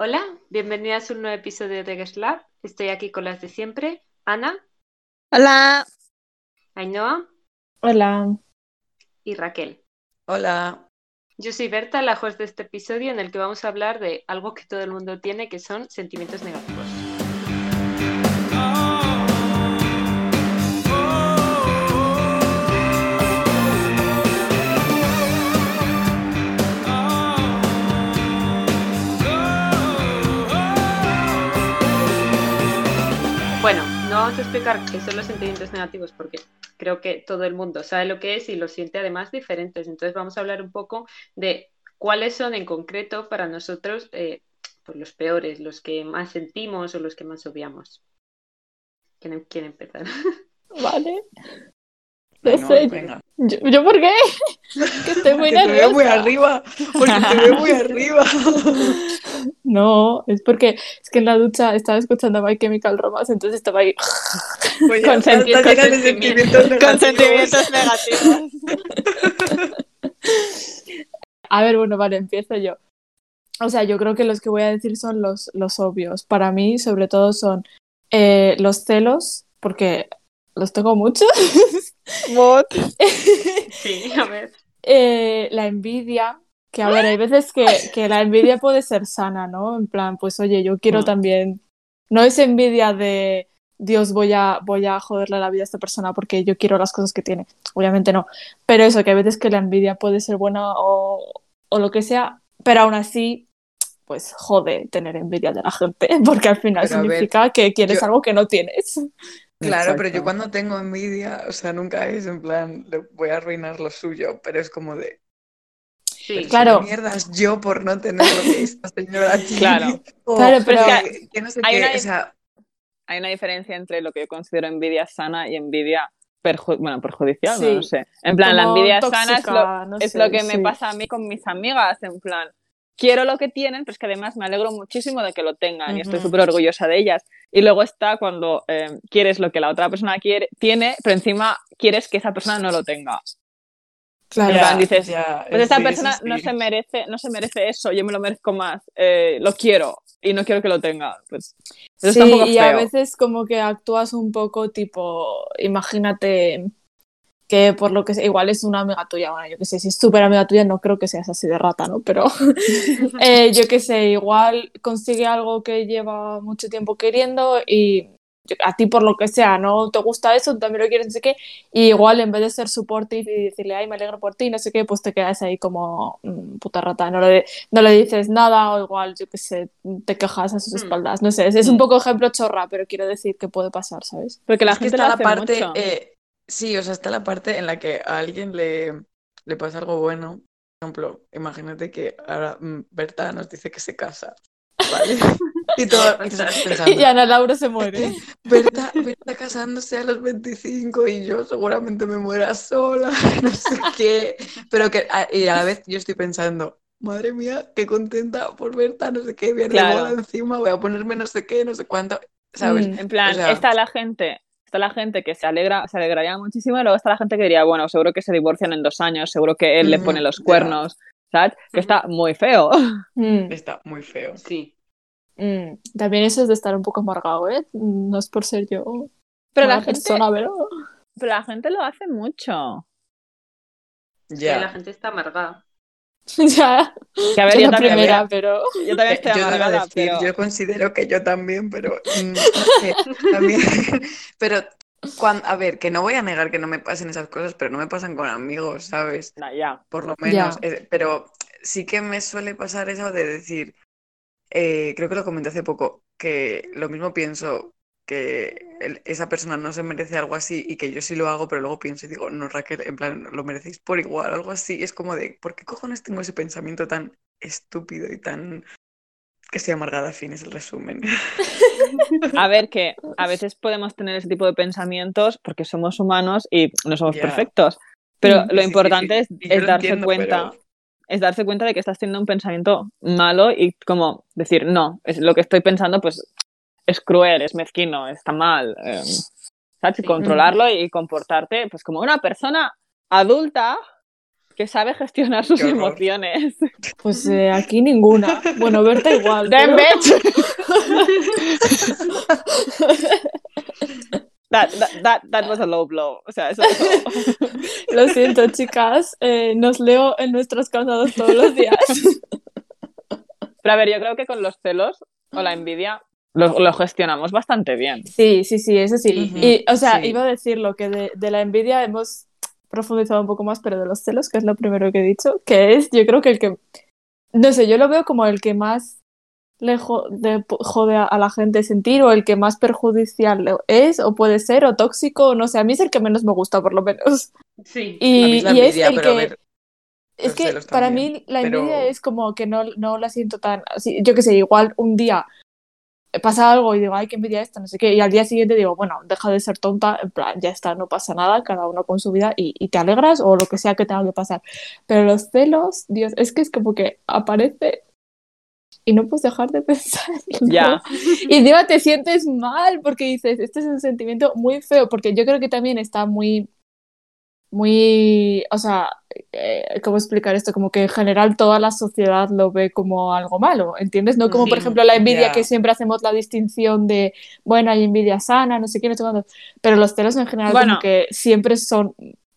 Hola, bienvenidas a un nuevo episodio de Guest Lab. Estoy aquí con las de siempre. Ana, Hola. Ainhoa Hola. y Raquel. Hola. Yo soy Berta, la host de este episodio en el que vamos a hablar de algo que todo el mundo tiene, que son sentimientos negativos. Vamos a explicar qué son los sentimientos negativos porque creo que todo el mundo sabe lo que es y lo siente además diferentes. Entonces vamos a hablar un poco de cuáles son en concreto para nosotros eh, pues los peores, los que más sentimos o los que más obviamos. ¿Quién quiere empezar? Vale. No sé. venga. ¿Yo, ¿yo por qué? que estoy muy Porque te veo muy arriba. Porque te veo muy arriba. No, es porque es que en la ducha estaba escuchando My Chemical Romance, entonces estaba ahí. Pues Con senti- sentimientos negativos. A ver, bueno, vale, empiezo yo. O sea, yo creo que los que voy a decir son los, los obvios. Para mí, sobre todo, son eh, los celos, porque los tengo muchos. Sí, a ver. Eh, la envidia, que a ver, hay veces que, que la envidia puede ser sana, ¿no? En plan, pues oye, yo quiero Mm. también. No es envidia de Dios, voy a, voy a joderle la vida a esta persona porque yo quiero las cosas que tiene. Obviamente no. Pero eso, que a veces que la envidia puede ser buena o, o lo que sea, pero aún así, pues jode tener envidia de la gente, porque al final Pero a ver, significa que quieres yo- algo que no tienes. Claro, pero yo cuando tengo envidia, o sea, nunca es en plan, le voy a arruinar lo suyo, pero es como de, Sí, si Claro. mierdas yo por no tener lo que esta señora tiene. Claro. O Claro, pero- que, que no sé Hay qué, una- o sea, Hay una diferencia entre lo que yo considero envidia sana y envidia perju- bueno, perjudicial, Sí. no lo sé. En plan, la envidia sana es lo, tóxica, no es sé, lo que me pasa a mí con mis amigas, en plan, quiero lo que tienen, pero es que además me alegro muchísimo de que lo tengan y estoy súper orgullosa de ellas. Y luego está cuando eh, quieres lo que la otra persona quiere, tiene, pero encima quieres que esa persona no lo tenga. Claro. Plan, dices, ya, Pues esta sí, persona no se merece, no se merece eso, yo me lo merezco más, eh, lo quiero y no quiero que lo tenga. Pues eso Sí, está un poco y a feo. veces como que actúas un poco tipo, imagínate que por lo que sea, igual es una amiga tuya, bueno, yo que sé, si es súper amiga tuya no creo que seas así de rata, ¿no? Pero eh, yo que sé, igual consigue algo que lleva mucho tiempo queriendo y a ti por lo que sea no te gusta eso, también lo quieres, no sé qué, y igual en vez de ser supportive y decirle, ay, me alegro por ti, no sé qué, pues te quedas ahí como mm, puta rata, no le, no le dices nada o igual, yo que sé, te quejas a sus Mm. espaldas, no sé, es, es un Mm. poco ejemplo chorra, pero quiero decir que puede pasar, ¿sabes? Porque la Es que gente está la parte, mucho. eh, sí, o sea, está la parte en la que a alguien le, le pasa algo bueno. Por ejemplo, imagínate que ahora mm, Berta nos dice que se casa, ¿vale? Y todo, y pensando, Ana Laura se muere. Berta, Berta casándose a los 25 y yo seguramente me muera sola, no sé qué. Pero que, a- y a la vez yo estoy pensando, madre mía, qué contenta por Berta, no sé qué, viene Claro. encima, voy a ponerme no sé qué, no sé cuánto, ¿sabes? Mm. En plan, O sea- está la gente, está la gente que se alegra, se alegraría muchísimo, y luego está la gente que diría, bueno, seguro que se divorcian en dos años, seguro que él le pone los cuernos, ¿sabes? Que está muy feo. Mm, Está muy feo. sí. mm. También eso es de estar un poco amargado, ¿eh? No es por ser yo Pero la gente, persona, pero... pero la gente lo hace mucho. Sí, Ya. la gente está amargada. ya, Que a ver, yo yo, la también, primera, pero... yo también Eh, estoy yo amargada, decir, pero... yo considero que yo también, pero mm, también, pero cuan- a ver, que no voy a negar que no me pasen esas cosas, pero no me pasan con amigos, ¿sabes? Nah, ya. Por lo Ya. menos, eh, pero sí que me suele pasar eso de decir, eh, creo que lo comenté hace poco, que lo mismo pienso que el- esa persona no se merece algo así y que yo sí lo hago, pero luego pienso y digo, no, Raquel, en plan, lo merecéis por igual, algo así. Es como de, ¿por qué cojones tengo ese pensamiento tan estúpido y tan... que estoy amargada, fin, es el resumen. A ver, que a veces podemos tener ese tipo de pensamientos porque somos humanos y no somos perfectos. Pero Mm. lo Sí, importante sí. es, es darse entiendo, cuenta, pero- es darse cuenta de que estás teniendo un pensamiento malo y como decir, no, es lo que estoy pensando, pues es cruel, es mezquino, está mal. eh, ¿sabes? Sí. controlarlo y comportarte pues como una persona adulta que sabe gestionar sus emociones. Pues eh, aquí ninguna. Bueno, Berta igual. Damn pero- bitch. That, that, that, that was a low blow. O sea, eso, eso- Lo siento, chicas. eh, nos leo en nuestros cansados todos los días. Pero a ver, yo creo que con los celos o la envidia lo, lo gestionamos bastante bien. Sí, sí, sí, eso sí. Y, o sea, sí. iba a decir lo que de, de la envidia hemos profundizado un poco más, pero de los celos, que es lo primero que he dicho, que es, yo creo que el que, no sé, yo lo veo como el que más le jo- de- jode a, a la gente sentir o el que más perjudicial es o puede ser o tóxico, no sé, a mí es el que menos me gusta por lo menos. Sí. A mí Y, es la y es el pero que... ver, Es que para también, mí la pero- envidia es como que no, no la siento tan así. Yo qué sé, igual un día pasa algo y digo, ay, qué envidia esta, no sé qué, y al día siguiente digo, bueno, deja de ser tonta, en plan, ya está, no pasa nada, cada uno con su vida y, y te alegras o lo que sea que tenga que pasar. Pero los celos, Dios, es que es como que aparece y no puedes dejar de pensar. en Ya. Y encima te sientes mal porque dices, este es un sentimiento muy feo, porque yo creo que también está muy, muy, o sea, eh, ¿cómo explicar esto? Como que en general toda la sociedad lo ve como algo malo, ¿entiendes? No como, por ejemplo, la envidia que siempre hacemos la distinción de, bueno, hay envidia sana, no sé qué, no sé cuándo, pero los celos en general Bueno. como que siempre son,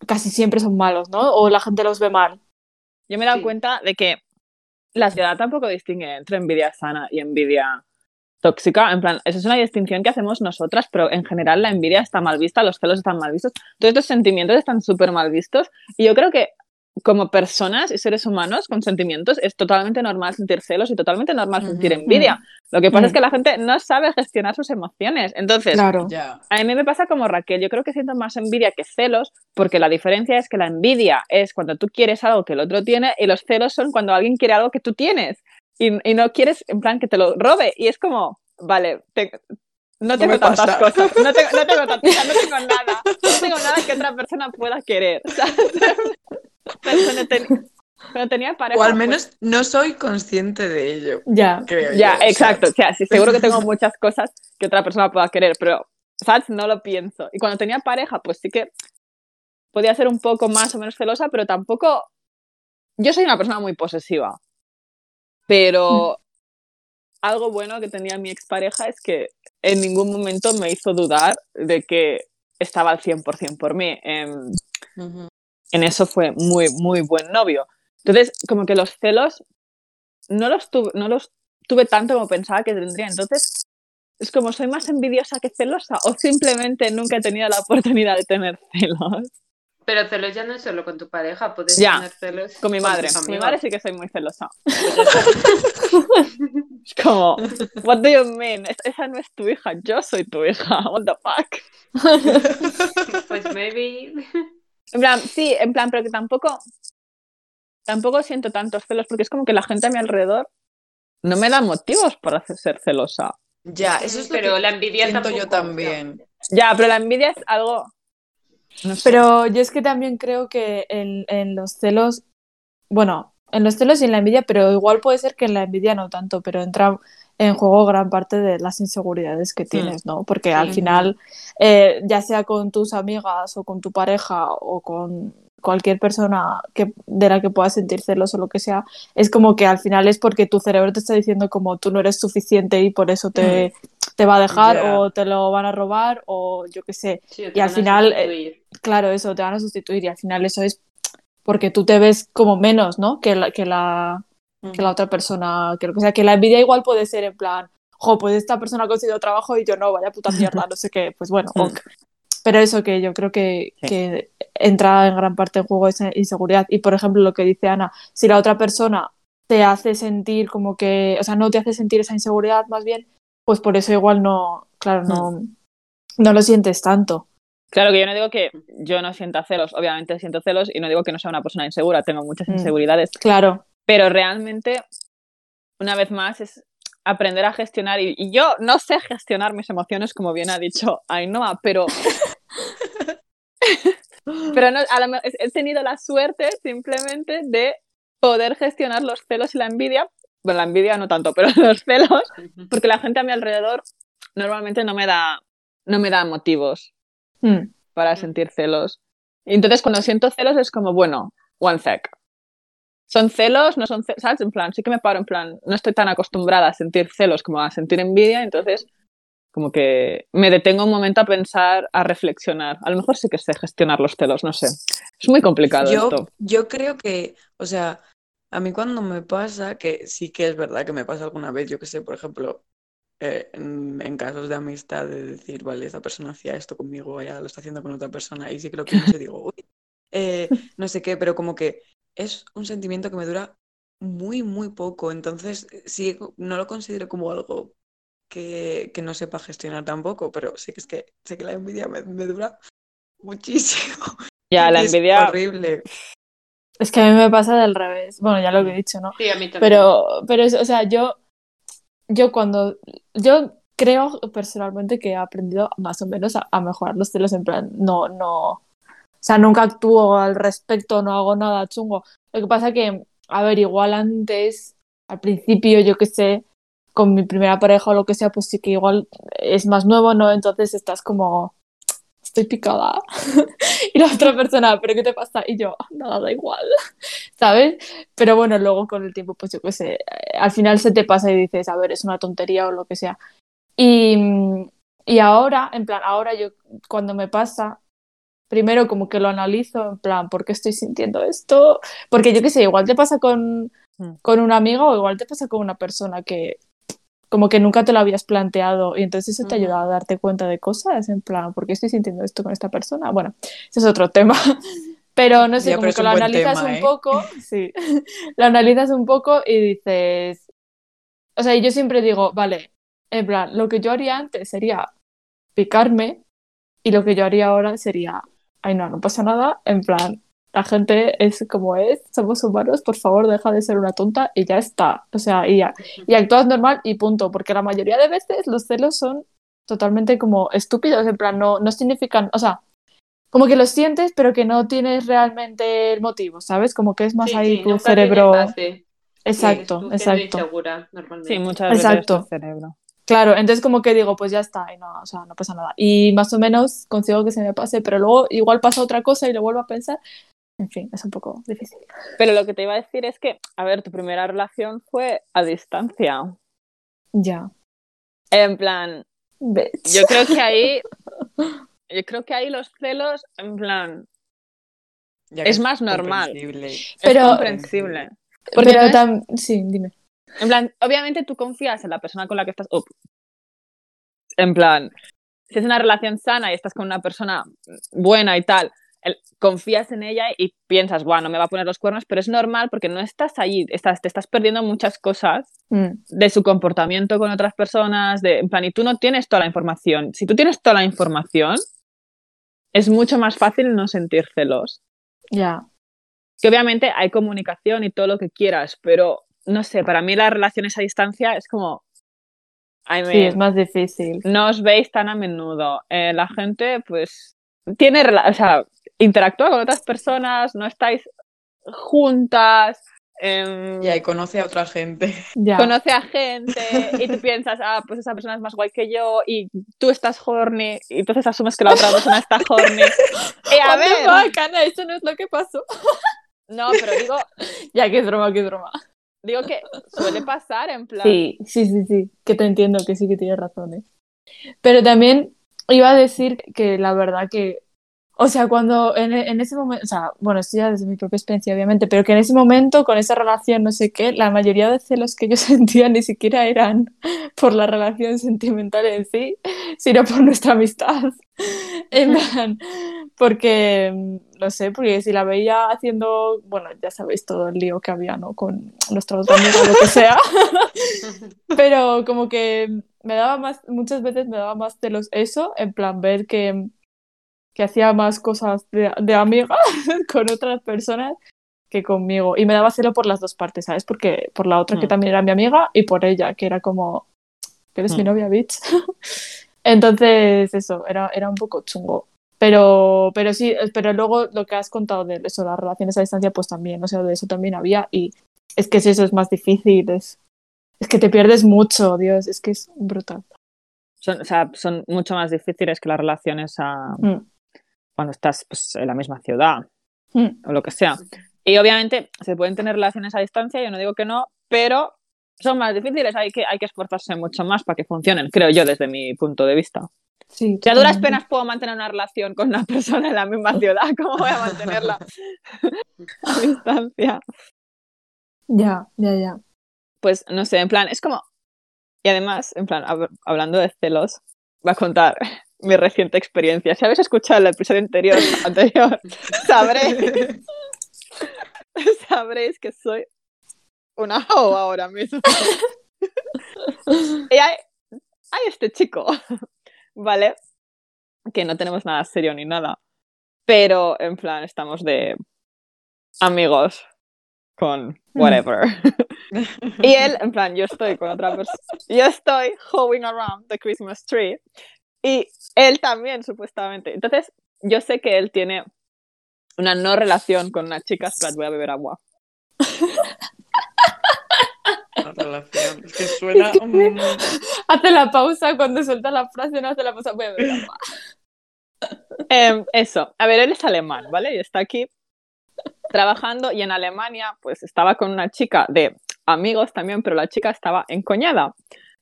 casi siempre son malos, ¿no? O la gente los ve mal. Yo me he dado Sí. cuenta de que la sociedad tampoco distingue entre envidia sana y envidia tóxica. En plan, eso es una distinción que hacemos nosotras, pero en general la envidia está mal vista, los celos están mal vistos, todos estos sentimientos están súper mal vistos. Y yo creo que como personas y seres humanos con sentimientos es totalmente normal sentir celos y totalmente normal sentir envidia. Lo que pasa es Mm. que la gente no sabe gestionar sus emociones. Entonces, Claro. a mí me pasa como Raquel, yo creo que siento más envidia que celos, porque la diferencia es que la envidia es cuando tú quieres algo que el otro tiene y los celos son cuando alguien quiere algo que tú tienes y, y no quieres, en plan, que te lo robe. Y es como, vale, te- no tengo tantas pasa. cosas, no tengo, no, tengo tan- o sea, no tengo nada, no tengo nada que otra persona pueda querer. ¿sabes? Pero cuando, ten- cuando tenía pareja... O al pues, menos no soy consciente de ello, Ya. creo ya, yo, exacto. ¿sabes? O sea, sí, seguro que tengo muchas cosas que otra persona pueda querer, pero, ¿sabes? No lo pienso. Y cuando tenía pareja, pues sí que podía ser un poco más o menos celosa, pero tampoco. Yo soy una persona muy posesiva. Pero algo bueno que tenía mi expareja es que en ningún momento me hizo dudar de que estaba al 100% por mí. Em, Ujú. en eso fue muy, muy buen novio. Entonces, como que los celos no los, tuve, no los tuve tanto como pensaba que tendría. Entonces, es como soy más envidiosa que celosa o simplemente nunca he tenido la oportunidad de tener celos. Pero celos ya no es solo con tu pareja, puedes Ya, tener celos Con mi madre. Con mi madre sí que soy muy celosa. Es como, what do you mean? Es- esa no es tu hija, yo soy tu hija. What the fuck? Pues maybe. En plan, sí, en plan, pero que tampoco, tampoco siento tantos celos porque es como que la gente a mi alrededor no me da motivos para ser celosa. Ya, eso es lo Pero que la envidia siento tampoco. yo también. Ya, pero la envidia es algo. No sé. Pero yo es que también creo que en, en los celos, bueno, en los celos y en la envidia, pero igual puede ser que en la envidia no tanto, pero entra en juego gran parte de las inseguridades que tienes, ¿no? Porque al final, eh, ya sea con tus amigas o con tu pareja o con cualquier persona que, de la que puedas sentir celos o lo que sea, es como que al final es porque tu cerebro te está diciendo como tú no eres suficiente y por eso te, te va a dejar o te lo van a robar o yo qué sé. Sí, Y al final, eh. Claro, eso, te van a sustituir y al final eso es porque tú te ves como menos, ¿no? Que la, que la, que la otra persona, que lo que sea, que la envidia igual puede ser en plan, jo, pues esta persona ha conseguido trabajo y yo no, vaya puta mierda, no sé qué, pues bueno, Mm. ok. Pero eso que yo creo que, Sí. que entra en gran parte en juego esa inseguridad. Y por ejemplo, lo que dice Ana, si la otra persona te hace sentir como que, o sea, no te hace sentir esa inseguridad más bien, pues por eso igual no, claro, no, no lo sientes tanto. Claro que yo no digo que yo no sienta celos, obviamente siento celos y no digo que no sea una persona insegura, tengo muchas Mm. inseguridades, Claro, pero realmente, una vez más, es aprender a gestionar y, y yo no sé gestionar mis emociones como bien ha dicho Ainhoa, pero pero no, a me- he tenido la suerte simplemente de poder gestionar los celos y la envidia. Bueno, la envidia no tanto, pero los celos, porque la gente a mi alrededor normalmente no me da, no me da motivos Mm, para sentir celos. Y entonces cuando siento celos es como, bueno, one sec. ¿Son celos? ¿No son celos? ¿Sabes? En plan, sí que me paro, en plan, no estoy tan acostumbrada a sentir celos como a sentir envidia, entonces como que me detengo un momento a pensar, a reflexionar. A lo mejor sí que sé gestionar los celos, no sé. Es muy complicado Yo, esto. yo creo que, o sea, a mí cuando me pasa, que sí que es verdad que me pasa alguna vez, yo que sé, por ejemplo, eh, en, en casos de amistad, de decir, vale, esta persona hacía esto conmigo, ya lo está haciendo con otra persona, y sí que lo pienso y digo, uy, eh, no sé qué, pero como que es un sentimiento que me dura muy, muy poco, entonces sí, no lo considero como algo que, que no sepa gestionar tampoco, pero sí que es que sé que la envidia me, me dura muchísimo. Ya, la es envidia. horrible. Es que a mí me pasa del revés. Bueno, ya lo he dicho, ¿no? Sí, a mí también. Pero, pero es- o sea, yo, yo cuando, yo creo personalmente que he aprendido más o menos a, mejorar los celos en plan, no, no, o sea, nunca actúo al respecto, no hago nada chungo. Lo que pasa que, a ver, igual antes, al principio, yo qué sé, con mi primera pareja o lo que sea, pues sí que igual es más nuevo, ¿no? Entonces estás como, estoy picada. y la otra persona, ¿pero qué te pasa? Y yo, nada, da igual, ¿sabes? Pero bueno, luego con el tiempo, pues yo qué sé, eh, al final se te pasa y dices, a ver, es una tontería o lo que sea. Y, y ahora, en plan, ahora yo cuando me pasa, primero como que lo analizo, en plan, ¿por qué estoy sintiendo esto? Porque yo qué sé, igual te pasa con, Mm. con un amigo o igual te pasa con una persona que como que nunca te lo habías planteado y entonces eso te ayuda a darte cuenta de cosas, en plan, ¿por qué estoy sintiendo esto con esta persona? Bueno, ese es otro tema. Pero no sé, Ya, como que lo analizas tema, un ¿eh? poco, sí, lo analizas un poco y dices, o sea, yo siempre digo, vale, en plan, lo que yo haría antes sería picarme y lo que yo haría ahora sería, ay no, no pasa nada, en plan, la gente es como es, somos humanos, por favor deja de ser una tonta y ya está, o sea, y, ya, y actúas normal y punto, porque la mayoría de veces los celos son totalmente como estúpidos, en plan, no, no significan, o sea, como que los sientes, pero que no tienes realmente el motivo, ¿sabes? Como que es más Sí, ahí sí, tu cerebro. Exacto, siendo exacto. insegura, normalmente. Sí, muchas veces Exacto. cerebro. Claro, entonces como que digo, pues ya está, y no, o sea, no pasa nada. Y más o menos consigo que se me pase, pero luego igual pasa otra cosa y lo vuelvo a pensar. En fin, es un poco difícil. Pero lo que te iba a decir es que, a ver, tu primera relación fue a distancia. Ya. En plan, yo creo que ahí, yo creo que ahí los celos, en plan, Ya Es más normal. Pero- es comprensible. Porque Pero no es- tam- sí, dime. En plan, obviamente tú confías en la persona con la que estás. oh, en plan, si es una relación sana y estás con una persona buena y tal, el- confías en ella y piensas, bueno, no me va a poner los cuernos, pero es normal porque no estás allí, estás, te estás perdiendo muchas cosas Mm, de su comportamiento con otras personas, de, en plan, y tú no tienes toda la información. Si tú tienes toda la información, es mucho más fácil no sentir celos. ya. Que obviamente hay comunicación y todo lo que quieras, pero no sé, para mí las relaciones a distancia es como. I Sí, es más difícil. no os veis tan a menudo. Eh, la gente, pues, tiene, o sea, interactúa con otras personas, no estáis juntas, em, Ya, y conoce a otra gente. Ya. conoce a gente y tú piensas, ah, pues esa persona es más guay que yo y tú estás horny y entonces asumes que la otra persona está horny. Y a What the ver, fuck, Ana, eso no es lo que pasó. no, pero digo, Ya, que es broma, que es broma. digo que suele pasar en plan. Sí, sí, sí, sí, que te entiendo, que sí que tienes razón. ¿eh? Pero también iba a decir que la verdad que, o sea, cuando en, en ese momento, o sea, bueno, esto ya desde mi propia experiencia, obviamente, pero que en ese momento, con esa relación, no sé qué, la mayoría de celos que yo sentía ni siquiera eran por la relación sentimental en sí, sino por nuestra amistad. En plan, porque, no sé, porque si la veía haciendo, bueno, ya sabéis todo el lío que había, ¿no? Con amiga o lo que sea. Pero como que me daba más, muchas veces me daba más celos eso, en plan ver que, que hacía más cosas de, de amiga con otras personas que conmigo. Y me daba celo por las dos partes, ¿sabes? Porque por la otra que Mm. también era mi amiga y por ella, que era como, que eres mi Mm. novia, bitch. Entonces, eso, era, era un poco chungo. Pero, pero sí, pero luego lo que has contado de eso, las relaciones a distancia, pues también, o sea, de eso también había. Y es que es eso, es más difícil, es, es que te pierdes mucho, Dios, es que es brutal. Son, o sea, son mucho más difíciles que las relaciones a, Mm, cuando estás pues, en la misma ciudad mm, o lo que sea. Y obviamente se pueden tener relaciones a distancia, yo no digo que no, pero son más difíciles, hay que, hay que esforzarse mucho más para que funcionen, creo yo, desde mi punto de vista. Sí, Si a duras penas puedo mantener una relación con una persona en la misma ciudad, ¿cómo voy a mantenerla a distancia? Ya, ya, ya. Pues no sé, en plan, es como. Y además, en plan, hab- hablando de celos, voy a contar mi reciente experiencia. Si habéis escuchado el episodio anterior, anterior sabréis, sabréis que soy una hoe ahora mismo. y hay, hay este chico, ¿vale? Que no tenemos nada serio ni nada. Pero, en plan, estamos de amigos con whatever. y él, en plan, yo estoy con otra persona. Yo estoy hoeing around the Christmas tree. Y él también, supuestamente. Entonces, yo sé que él tiene una no relación con una chica. Espera, voy a beber agua. La relación. Es que suena. mm, Hace la pausa cuando suelta la frase, no hace la pausa. Voy a ver agua. Em, eso, a ver, él es alemán, ¿vale? Y está aquí trabajando y en Alemania pues estaba con una chica de amigos también, pero la chica estaba encoñada.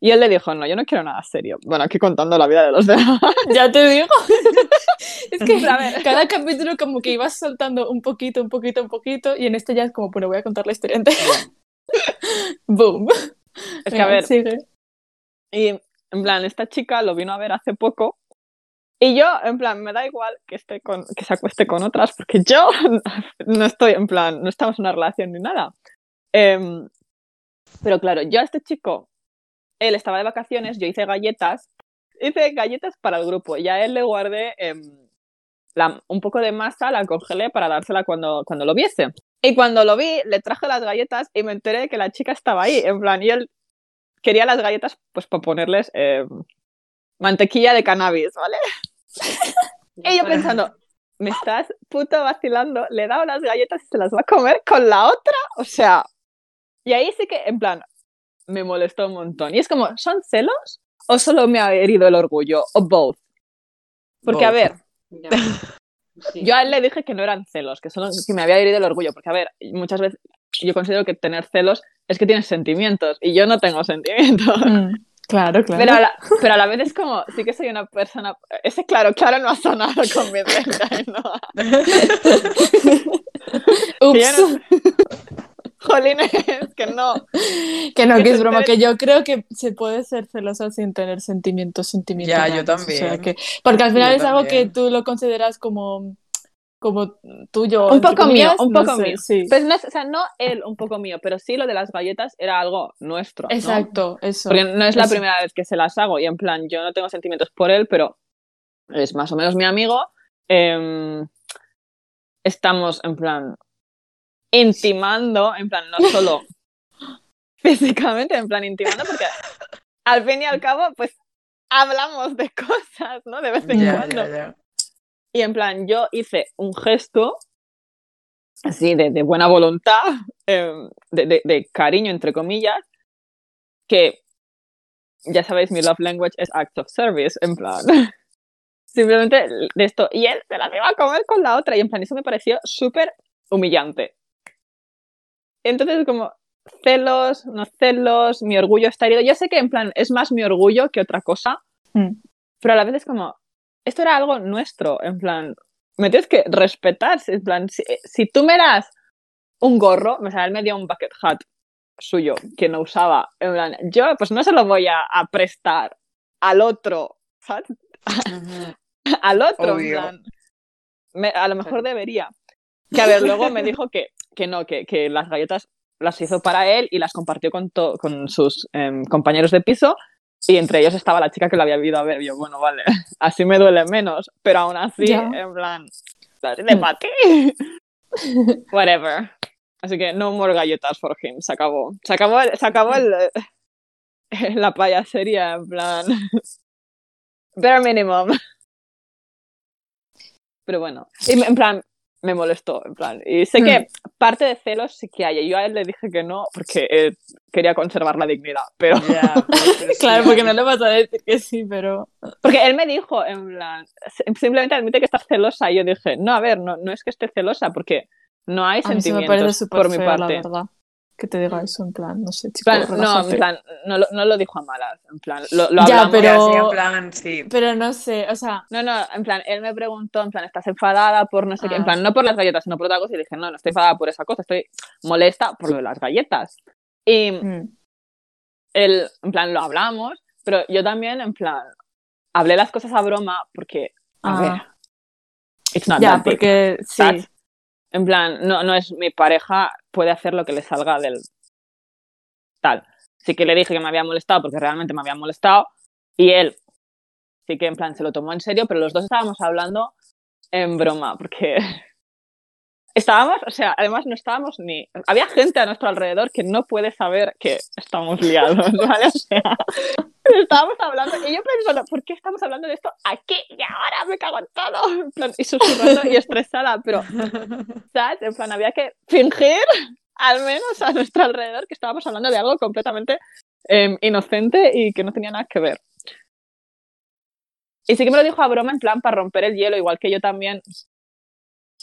Y él le dijo, no, yo no quiero nada serio. Bueno, aquí contando la vida de los demás. Ya te digo. es que A ver. cada capítulo como que ibas soltando un poquito, un poquito, un poquito, y en este ya es como, bueno, voy a contar la historia entera. Boom. Es que, a ver, Sigue. Y en plan, esta chica lo vino a ver hace poco. Y yo, en plan, me da igual que esté con, que se acueste con otras, porque yo no estoy, en plan, no estamos en una relación ni nada. Em, pero claro, yo a este chico, él estaba de vacaciones, yo hice galletas, hice galletas para el grupo y a él le guardé em, la- un poco de masa, la congelé para dársela cuando, cuando lo viese. Y cuando lo vi, le traje las galletas y me enteré de que la chica estaba ahí, en plan, y él quería las galletas pues para ponerles eh, mantequilla de cannabis, ¿vale? Y yo pensando, me estás puto vacilando, le he dado las galletas y se las va a comer con la otra, o sea, y ahí sí que, en plan, me molestó un montón. Y es como, ¿son celos? ¿O solo me ha herido el orgullo? ¿O both? Porque, a ver. Sí. yo a él le dije que no eran celos, que solo que me había herido el orgullo, porque a ver, muchas veces yo considero que tener celos es que tienes sentimientos y yo no tengo sentimientos. Mm, claro, claro. Pero a, la, pero a la vez es como, sí que soy una persona. Ese claro, claro no ha sonado convincente, ¿no? Ups. No- Jolines, que no. Que no, que que es broma, que yo creo que se puede ser celosa sin tener sentimientos, sentimientos. Ya, yo raros, o sea también. que- porque al final Yo es algo que tú lo consideras como, como tuyo. Un poco mío, un no poco sé, mío. Sí. Pues no, es- o sea, no él un poco mío, pero sí lo de las galletas era algo nuestro. ¿no? Exacto, eso. Porque no es la Eso. primera vez que se las hago y en plan, yo no tengo sentimientos por él, pero es más o menos mi amigo. Em, estamos en plan intimando, en plan, no solo físicamente, en plan intimando, porque al fin y al cabo, pues hablamos de cosas, ¿no? De vez en Ya, cuando. ya, ya. Y en plan, yo hice un gesto así de, de buena voluntad, em, de, de- de cariño, entre comillas, que ya sabéis, mi love language es act of service, en plan. Simplemente de esto. Y él se las iba a comer con la otra. Y en plan, eso me pareció súper humillante. Entonces, como celos, no celos, mi orgullo está herido. Yo sé que en plan es más mi orgullo que otra cosa, Mm. pero a la vez es como, esto era algo nuestro, en plan, me tienes que respetar, en plan, si, si tú me das un gorro, me sale él me dio un bucket hat suyo que no usaba, en plan, yo pues no se lo voy a, a prestar al otro, ¿sabes? Al otro, en plan, me- a lo mejor debería. Que a ver, luego me dijo que, que no, que, que las galletas las hizo para él y las compartió con, to- con sus em, compañeros de piso y entre ellos estaba la chica que lo había ido a ver. Y yo, bueno, vale, así me duele menos, pero aún así, en plan, de para. Whatever. Así que no more galletas for him, se acabó. Se acabó, el- se acabó el, eh, la payasería, en plan. Bare minimum. Pero bueno, y en plan, me molestó, en plan. Y sé que parte de celos sí que hay. Yo a él le dije que no porque eh, quería conservar la dignidad. Pero. Ya, pero- pero sí, Claro, porque no le vas a decir que sí, pero. Porque él me dijo, en plan, simplemente admite que estás celosa. Y yo dije, no, a ver, no, no es que esté celosa, porque No hay A mí sí me sentimientos por mi feo, la parte. verdad. Que te diga eso, en plan, no sé, chico, plan, no, en plan, no, lo- no lo dijo a malas. En plan, lo, lo Ya, hablamos. pero- Ya, sí, en plan, sí. Pero no sé, o sea, No, no, en plan, él me preguntó, en plan, ¿estás enfadada por no sé qué? En Ah. plan, no por las galletas, sino por otra cosa. Y dije, no, no estoy enfadada por esa cosa, estoy molesta por lo de las galletas. Y mm, él, en plan, lo hablamos, pero yo también, en plan, hablé las cosas a broma porque, a Ah. ver, it's not ya, that porque sí, ¿sabes? En plan, no, no es mi pareja, puede hacer lo que le salga del tal. Sí que le dije que me había molestado porque realmente me había molestado y él sí que en plan se lo tomó en serio, pero los dos estábamos hablando en broma porque estábamos, o sea, además no estábamos ni... Había gente a nuestro alrededor que no puede saber que estamos liados, ¿vale? O sea, estábamos hablando y yo pensando, ¿por qué estamos hablando de esto aquí y ahora? Me cago en todo. Y susurrando y estresada, pero ¿sabes? En plan, había que fingir, al menos a nuestro alrededor, que estábamos hablando de algo completamente em, inocente y que no tenía nada que ver. Y sí que me lo dijo a broma, en plan, para romper el hielo, igual que yo también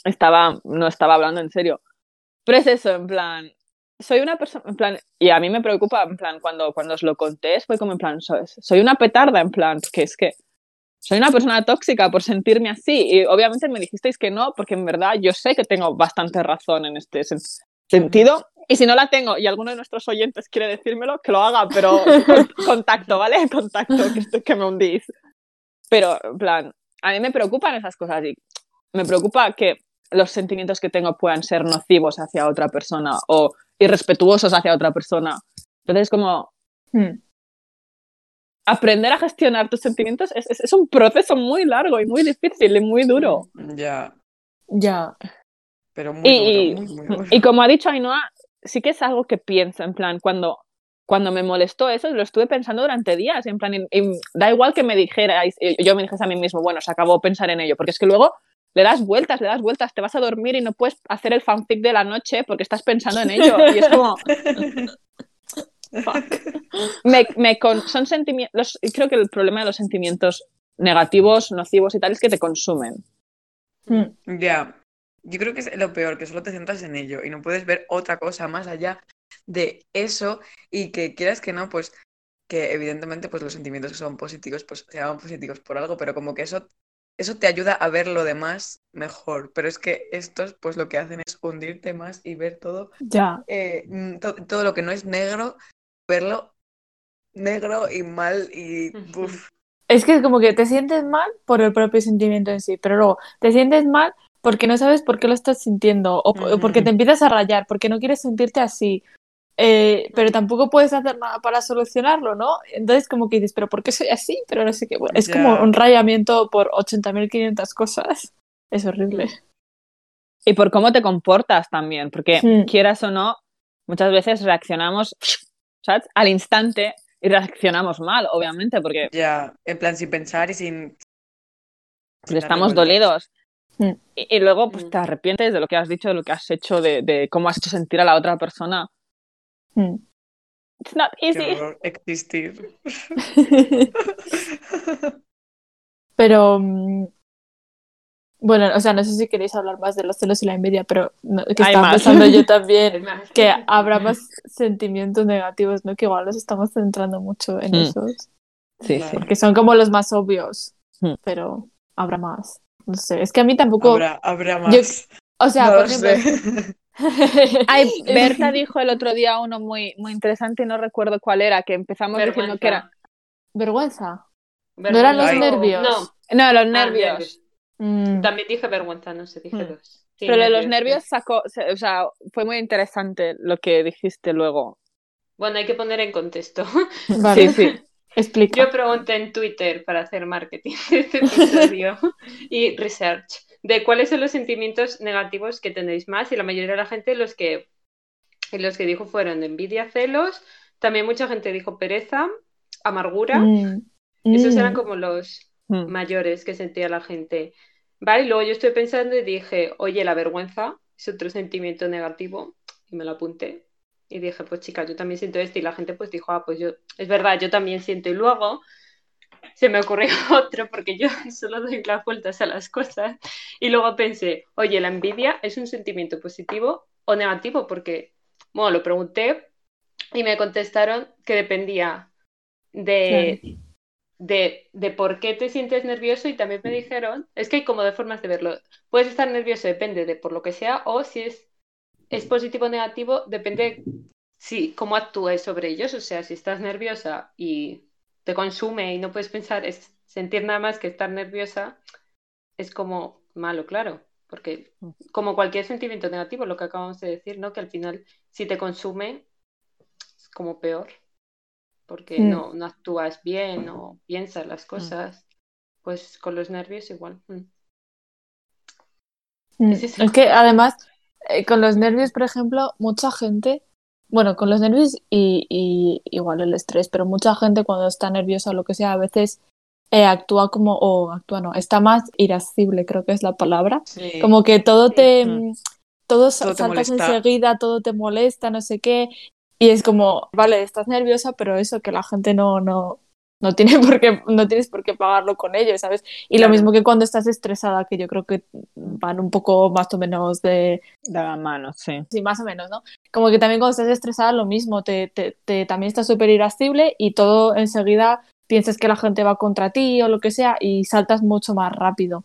estaba, no estaba hablando en serio. Pero es eso, en plan, soy una persona, en plan, y a mí me preocupa, en plan, cuando, cuando os lo conté, fue como en plan, soy, soy una petarda, en plan, porque es que soy una persona tóxica por sentirme así. Y obviamente me dijisteis que no, porque en verdad yo sé que tengo bastante razón en este sen- sentido. Y si no la tengo y alguno de nuestros oyentes quiere decírmelo, que lo haga, pero con- contacto, ¿vale? Contacto, que, estoy- que me hundís. Pero, en plan, a mí me preocupan esas cosas y me preocupa que los sentimientos que tengo puedan ser nocivos hacia otra persona o irrespetuosos hacia otra persona. Entonces, como mm, aprender a gestionar tus sentimientos es, es- es un proceso muy largo y muy difícil y muy duro. Ya, ya, pero muy Y- duro, muy, muy duro. Y como ha dicho Ainhoa, sí que es algo que pienso, en plan, cuando, cuando me molestó eso, lo estuve pensando durante días, en plan, y- y da igual que me dijerais, y yo me dijese a mí mismo, bueno, se acabó pensar en ello, porque es que luego le das vueltas, le das vueltas, te vas a dormir y no puedes hacer el fanfic de la noche porque estás pensando en ello. Y es como, me, me con- son sentimientos, creo que el problema de los sentimientos negativos, nocivos y tal es que te consumen. mm, Ya, yo creo que es lo peor, que solo te centras en ello y no puedes ver otra cosa más allá de eso y que quieras que no, pues que evidentemente pues los sentimientos que son positivos pues se llaman positivos por algo, pero como que eso, eso te ayuda a ver lo demás mejor, pero es que estos pues lo que hacen es hundirte más y ver todo, ya, eh, mm, to- todo lo que no es negro, verlo negro y mal y uf, Es que es como que te sientes mal por el propio sentimiento en sí, pero luego te sientes mal porque no sabes por qué lo estás sintiendo o porque te empiezas a rayar, porque no quieres sentirte así, eh, pero tampoco puedes hacer nada para solucionarlo, ¿no? Entonces como que dices, pero ¿por qué soy así? Pero no sé qué. Bueno, es como un rayamiento por 80.500 cosas. Es horrible. Y por cómo te comportas también, porque Hmm. quieras o no, muchas veces reaccionamos ¿sabes? al instante y reaccionamos mal, obviamente, porque ya, en plan sin pensar y sin... estamos dolidos. Hmm. Y, y luego pues, Hmm. te arrepientes de lo que has dicho, de lo que has hecho, de, de cómo has hecho sentir a la otra persona. Mm. It's not easy. existir. Pero mm, bueno, o sea, no sé si queréis hablar más de los celos y la envidia, pero no, que Hay estaba más. pensando yo también que habrá más sentimientos negativos, ¿no? Que igual nos estamos centrando mucho en Mm. esos, Sí, porque son como los más obvios, Mm. pero habrá más. No sé, es que a mí tampoco, Habrá, habrá más. Yo- o sea, No por lo ejemplo, sé. Ay, Berta dijo el otro día uno muy, muy interesante y no recuerdo cuál era, que empezamos diciendo que era... vergüenza. Vergüenza. eran los nervios? No, No, los ah, nervios. Mm, También dije vergüenza, no sé, dije Hmm. dos. Sí, Pero de los nervios sacó, o sea, fue muy interesante lo que dijiste luego. Bueno, hay que poner en contexto. vale, Sí, sí. explica. Yo pregunté en Twitter para hacer marketing de este episodio y research de cuáles son los sentimientos negativos que tenéis más y la mayoría de la gente los que los que dijo fueron envidia, celos, también mucha gente dijo pereza, amargura, Mm, esos mm, eran como los Mm. mayores que sentía la gente. Vale, y luego yo estoy pensando y dije, oye, la vergüenza es otro sentimiento negativo y me lo apunté. Y dije, pues chica, yo también siento esto y la gente pues dijo, ah, pues yo, es verdad, yo también siento y luego se me ocurrió otro porque yo solo doy las vueltas a las cosas y luego pensé, oye, la envidia es un sentimiento positivo o negativo porque, bueno, lo pregunté y me contestaron que dependía de, de, de, por qué te sientes nervioso y también me dijeron, es que hay como dos formas de verlo. Puedes estar nervioso, depende de por lo que sea, o si es, es positivo o negativo, depende si cómo actúes sobre ellos. O sea, si estás nerviosa y te consume y no puedes pensar, es sentir nada más que estar nerviosa, es como malo, claro. Porque como cualquier sentimiento negativo, lo que acabamos de decir, ¿no? Que al final, si te consume, es como peor porque mm. no, no actúas bien o piensas las mm. cosas, pues con los nervios igual. Mm. Es, que además, eh, con los nervios, por ejemplo, mucha gente, bueno, con los nervios y, y, igual el estrés, pero mucha gente cuando está nerviosa o lo que sea, a veces eh, actúa como, o actúa no, está más irascible, creo que es la palabra. Como que todo te... Todo, todo saltas enseguida, todo te molesta, no sé qué, y es como, vale, estás nerviosa, pero eso que la gente no, no, no tiene por qué, no tienes por qué pagarlo con ellos, ¿sabes? Y lo mismo que cuando estás estresada, que yo creo que van un poco más o menos de... De la mano, sí. Sí, más o menos, ¿no? Como que también cuando estás estresada, lo mismo, te, te, te también estás súper irascible y todo enseguida piensas que la gente va contra ti o lo que sea y saltas mucho más rápido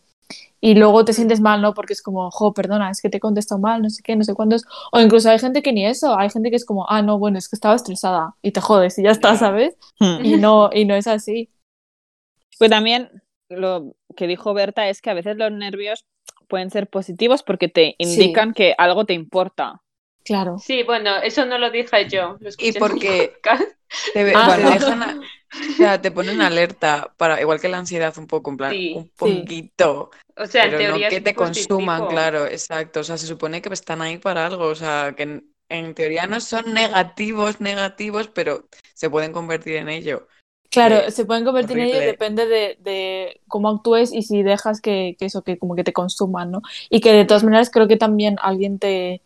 y luego te sientes mal, ¿no? Porque es como, jo, perdona, es que te he contestado mal, no sé qué, no sé cuántos. O incluso hay gente que ni eso, hay gente que es como, ah, no, bueno, es que estaba estresada y te jodes y ya está, ¿sabes? Hmm. Y no, y no es así. Pues también lo que dijo Berta es que a veces los nervios pueden ser positivos porque te indican que algo te importa. Claro. Sí, bueno, eso no lo dije yo. y porque te, ah, dejan o sea, te ponen alerta para, igual que la ansiedad un poco, en plan, un poquito. O sea, en teoría no que te consuman, claro, exacto. O sea, se supone que están ahí para algo. O sea, que en, teoría no son negativos, negativos, pero se pueden convertir en ello. Claro, eh, se pueden convertir en ello, depende de, de, cómo actúes y si dejas que, que, eso, que como que te consuman, ¿no? Y que de todas maneras creo que también alguien te,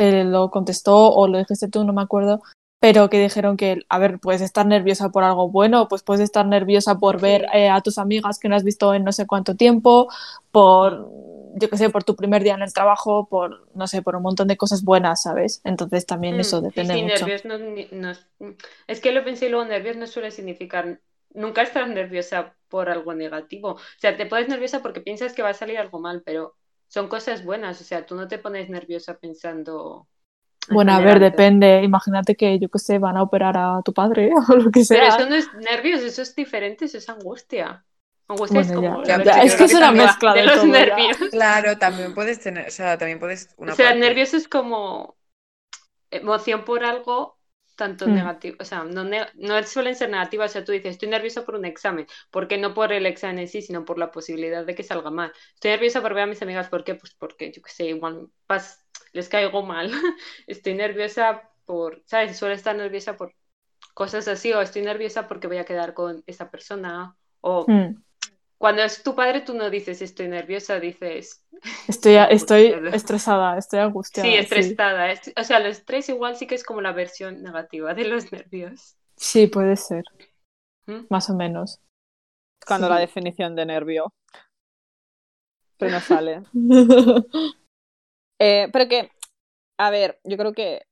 te lo contestó o lo dijiste tú, no me acuerdo, pero que dijeron que, a ver, puedes estar nerviosa por algo bueno, pues puedes estar nerviosa por ver eh, a tus amigas que no has visto en no sé cuánto tiempo, por, yo qué sé, por tu primer día en el trabajo, por, no sé, por un montón de cosas buenas, ¿sabes? Entonces también mm, eso depende sí, mucho. Nervios no, es que lo pensé y luego nervios no suele significar, nunca estás nerviosa por algo negativo. O sea, te pones nerviosa porque piensas que va a salir algo mal, pero son cosas buenas, o sea, tú no te pones nerviosa pensando bueno, a ver, depende. Imagínate que, yo qué sé, van a operar a tu padre o lo que sea. Pero eso no es nervios, eso es diferente, eso es angustia. Angustia es como. es que es una mezcla de, los nervios. Claro, también puedes tener, o sea, también puedes. o sea, nervios es como emoción por algo tanto mm. negativo, o sea, no, no suelen ser negativas, o sea, tú dices, estoy nerviosa por un examen, ¿por qué no por el examen en sí, sino por la posibilidad de que salga mal? Estoy nerviosa por ver a mis amigas, ¿por qué? Pues porque, yo qué sé, igual pas, les caigo mal, estoy nerviosa por, ¿sabes? Suele estar nerviosa por cosas así, o estoy nerviosa porque voy a quedar con esa persona, o mm. Cuando es tu padre tú no dices estoy nerviosa, dices... Estoy, estoy estresada, estoy angustiada. Sí, estresada. O sea, el estrés igual sí que es como la versión negativa de los nervios. Sí, puede ser. ¿Mm? Más o menos. Cuando la definición de nervio. Pero no sale. Eh, pero que, a ver, yo creo que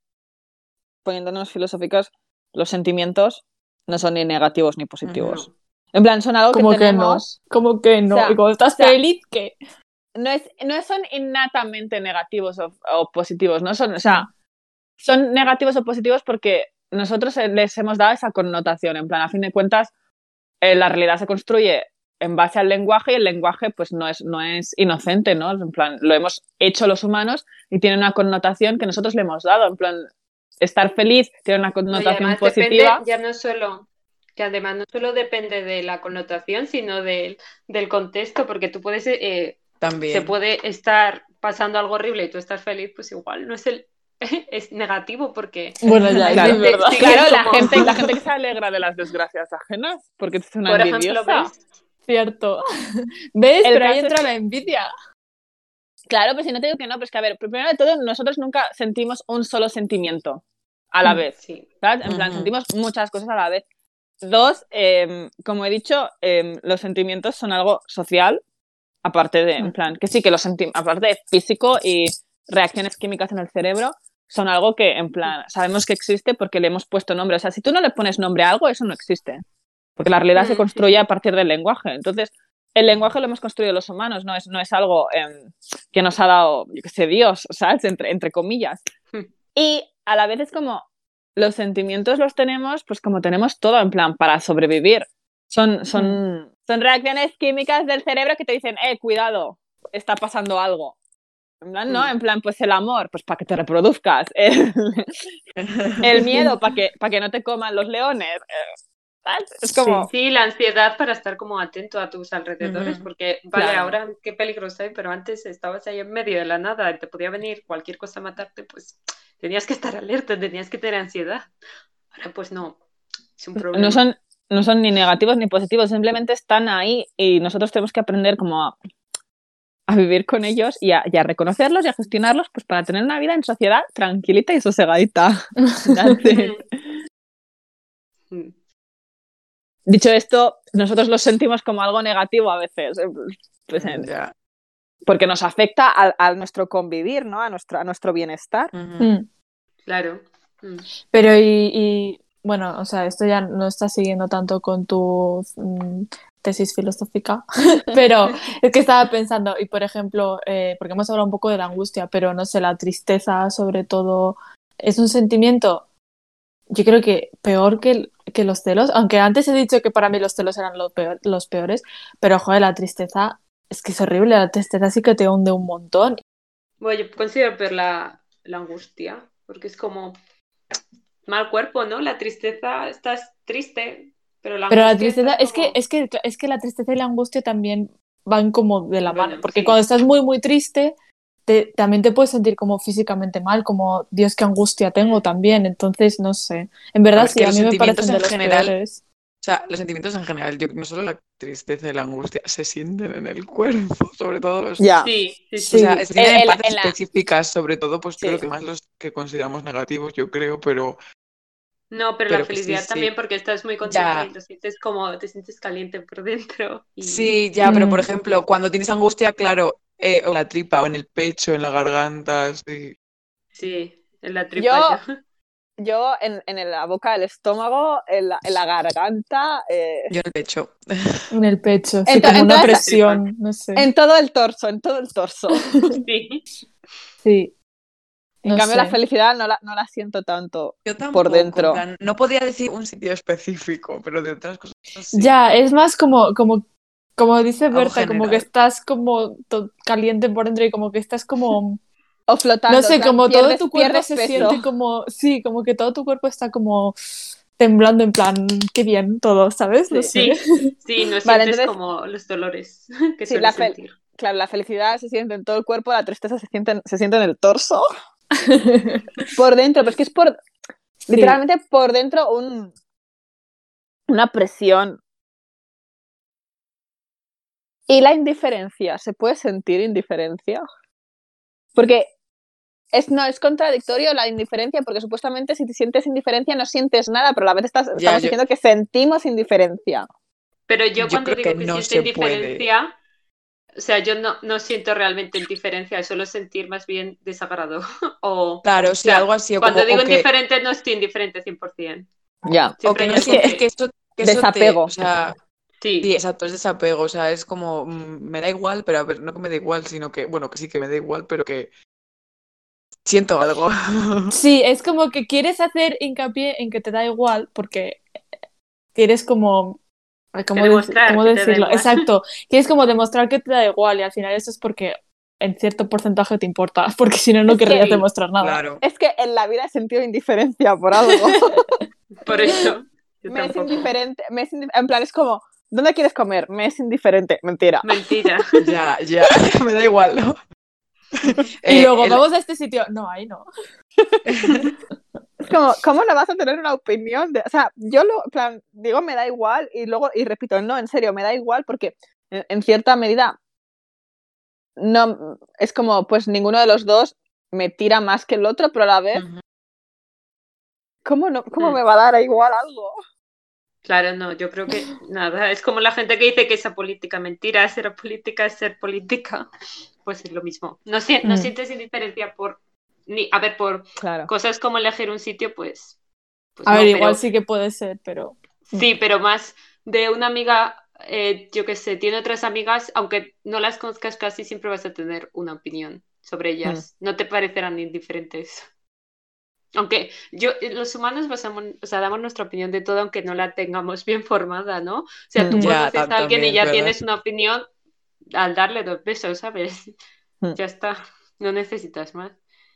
poniéndonos filosóficos, los sentimientos no son ni negativos ni positivos. En plan, son algo que tenemos. Que no? Como que no? y cuando estás feliz, ¿qué? No, es, no son innatamente negativos o, positivos, ¿no? Son, o sea, son negativos o positivos porque nosotros les hemos dado esa connotación. En plan, a fin de cuentas, eh, la realidad se construye en base al lenguaje y el lenguaje pues no es, no es inocente, ¿no? En plan, lo hemos hecho los humanos y tiene una connotación que nosotros le hemos dado, en plan, estar feliz tiene una connotación positiva. ya no solo que además no solo depende de la connotación, sino del contexto, porque tú puedes eh, también se puede estar pasando algo horrible y tú estás feliz, pues igual no es el es negativo porque bueno ya claro, claro la gente la gente que se alegra de las desgracias ajenas porque es una Por envidiosa Cierto. ¿Ves? Pero ahí entra la envidia. Claro, pues si no te digo que no, pues que a ver, primero de todo, nosotros nunca sentimos un solo sentimiento a la mm, vez. Sí. ¿sabes? En plan, sentimos muchas cosas a la vez. Dos, em, como he dicho, em, los sentimientos son algo social, aparte de, en plan, que sí, que los aparte de físico y reacciones químicas en el cerebro, son algo que, en plan, sabemos que existe porque le hemos puesto nombre. O sea, si tú no le pones nombre a algo, eso no existe. Porque la realidad Mm, se sí, construye a partir del lenguaje. Entonces, el lenguaje lo hemos construido los humanos, no es, no es algo em, que nos ha dado, yo qué sé, Dios, ¿sabes? Entre, entre comillas. Hmm. Y a la vez es como, los sentimientos los tenemos, pues como tenemos todo, en plan, para sobrevivir. Son, son, son reacciones químicas del cerebro que te dicen, eh, cuidado, está pasando algo. En plan, no, Mm. en plan, pues el amor, pues para que te reproduzcas. El, el miedo, para que, para que no te coman los leones. eh. Es como, Sí, la ansiedad para estar como atento a tus alrededores, porque vale, Claro. ahora qué peligroso hay, pero antes estabas ahí en medio de la nada, te podía venir cualquier cosa a matarte, pues tenías que estar alerta, tenías que tener ansiedad. Ahora pues no, es un problema. no son, no son ni negativos ni positivos, simplemente están ahí y nosotros tenemos que aprender como a, a vivir con ellos y a, y a reconocerlos y a gestionarlos pues para tener una vida en sociedad tranquilita y sosegadita. Dicho esto, nosotros los sentimos como algo negativo a veces, pues, en-. Porque nos afecta a, a nuestro convivir, ¿no? a, nuestro, a nuestro bienestar. Mm. Claro. Mm. Pero y, y, bueno, o sea, esto ya no está siguiendo tanto con tu mm, tesis filosófica, pero es que estaba pensando, y por ejemplo, eh, porque hemos hablado un poco de la angustia, pero no sé, la tristeza sobre todo, es un sentimiento, yo creo que peor que, el- que los celos, aunque antes he dicho que para mí los celos eran lo peor- los peores, pero joder, la tristeza es que es horrible, la tristeza sí que te hunde un montón. Bueno, yo considero peor la, la angustia, porque es como mal cuerpo, ¿no? La tristeza, estás triste, pero la Pero la tristeza, es que, es que, es que la tristeza y la angustia también van como de la Bueno, mano, porque sí. cuando estás muy, muy triste, te- también te puedes sentir como físicamente mal, como Dios, qué angustia tengo también, entonces no sé. En verdad ver, sí, a mí me parecen de los general-. O sea, los sentimientos en general, yo no solo la tristeza y la angustia se sienten en el cuerpo, sobre todo los... Ya. Sí, sí, O sí. sea, Sí. se sienten En- partes la- específicas, sobre todo, pues Sí. creo que más los que consideramos negativos, yo creo, pero No, pero, Pero la sí, felicidad sí. también porque estás muy contenta y te sientes como, te sientes caliente por dentro. Y... sí, ya, pero por Mm. ejemplo, cuando tienes angustia, claro, eh, o en la tripa, o en el pecho, en la garganta, sí. Sí, en la tripa Yo- ya. Yo en, en la boca, el estómago, en la, en la garganta, eh, Yo en el pecho. En el pecho, sí, En como en una presión, no sé. en todo el torso, en todo el torso. Sí. Sí. En No cambio, sé. la felicidad no la, no la siento tanto. Yo tampoco, dentro. no podía decir un sitio específico, pero de otras cosas sí. Ya, es más como, como, como dice Berta, como que estás como caliente por dentro y como que estás como... O flotando. No sé, como todo tu cuerpo se peso. siente como, sí, como que todo tu cuerpo está como temblando en plan, qué bien todo, ¿sabes? No Sí, sé. sí, no Vale, sientes entonces- como los dolores que Sí, sueles la sentir. Claro, la felicidad se siente en todo el cuerpo, la tristeza se siente en, se siente en el torso. Por dentro, pero es que es por. Sí. Literalmente por dentro un. Una presión. ¿Y la indiferencia? ¿Se puede sentir indiferencia? Porque es, no, es contradictorio la indiferencia, porque supuestamente si te sientes indiferencia no sientes nada, pero a la vez estás, estamos yo- diciendo que sentimos indiferencia. Pero yo, Yo cuando digo que que, no siento puede. indiferencia, o sea, yo no, no siento realmente indiferencia, suelo sentir más bien desagrado. o Claro, sí, sea, algo así. O cuando como, digo o que, indiferente, no estoy indiferente 100%. Ya. o que no hay algo sientes que- que eso, que eso te- Desapego. o sea, Sí, sí, exacto, es desapego. O sea, es como, mm, me da igual, pero a ver, no que me da igual, sino que, bueno, que sí que me da igual, pero que siento algo. Sí, es como que quieres hacer hincapié en que te da igual porque quieres como... ¿Cómo, cómo decirlo? Exacto. Quieres como demostrar que te da igual y al final eso es porque en cierto porcentaje te importa, porque si no, no Es que- querrías demostrar nada. Claro. Es que en la vida he sentido indiferencia por algo. por eso. Me es indiferente. Me es en plan, es como, ¿dónde quieres comer? Me es indiferente. Mentira. Mentira. Ya, ya, me da igual, ¿no? Y Eh, luego, el- vamos a este sitio. No, ahí no. Es como, ¿cómo no vas a tener una opinión? De... O sea, yo lo, plan, digo, me da igual y luego, y repito, no, en serio, me da igual porque en, en cierta medida no, es como, pues ninguno de los dos me tira más que el otro, pero a la vez. ¿cómo, no, cómo Mm. me va a dar igual algo? Claro, no, yo creo que nada, es como la gente que dice que esa política mentira, ser política es ser política, pues es lo mismo. No, si- no Mm. sientes indiferencia por, ni, a ver, por Claro. cosas como elegir un sitio, pues... pues A no, ver, pero- igual sí que puede ser, pero. Sí, pero más de una amiga, eh, yo qué sé, tiene otras amigas, aunque no las conozcas casi, siempre vas a tener una opinión sobre ellas. No te parecerán indiferentes. Aunque yo, los humanos basamos, o sea, damos nuestra opinión de todo, aunque no la tengamos bien formada, ¿no? O sea, tú Mm. Conoces a alguien y ya ¿verdad? tienes una opinión al darle dos besos, ¿sabes? Mm. Ya está, no necesitas más.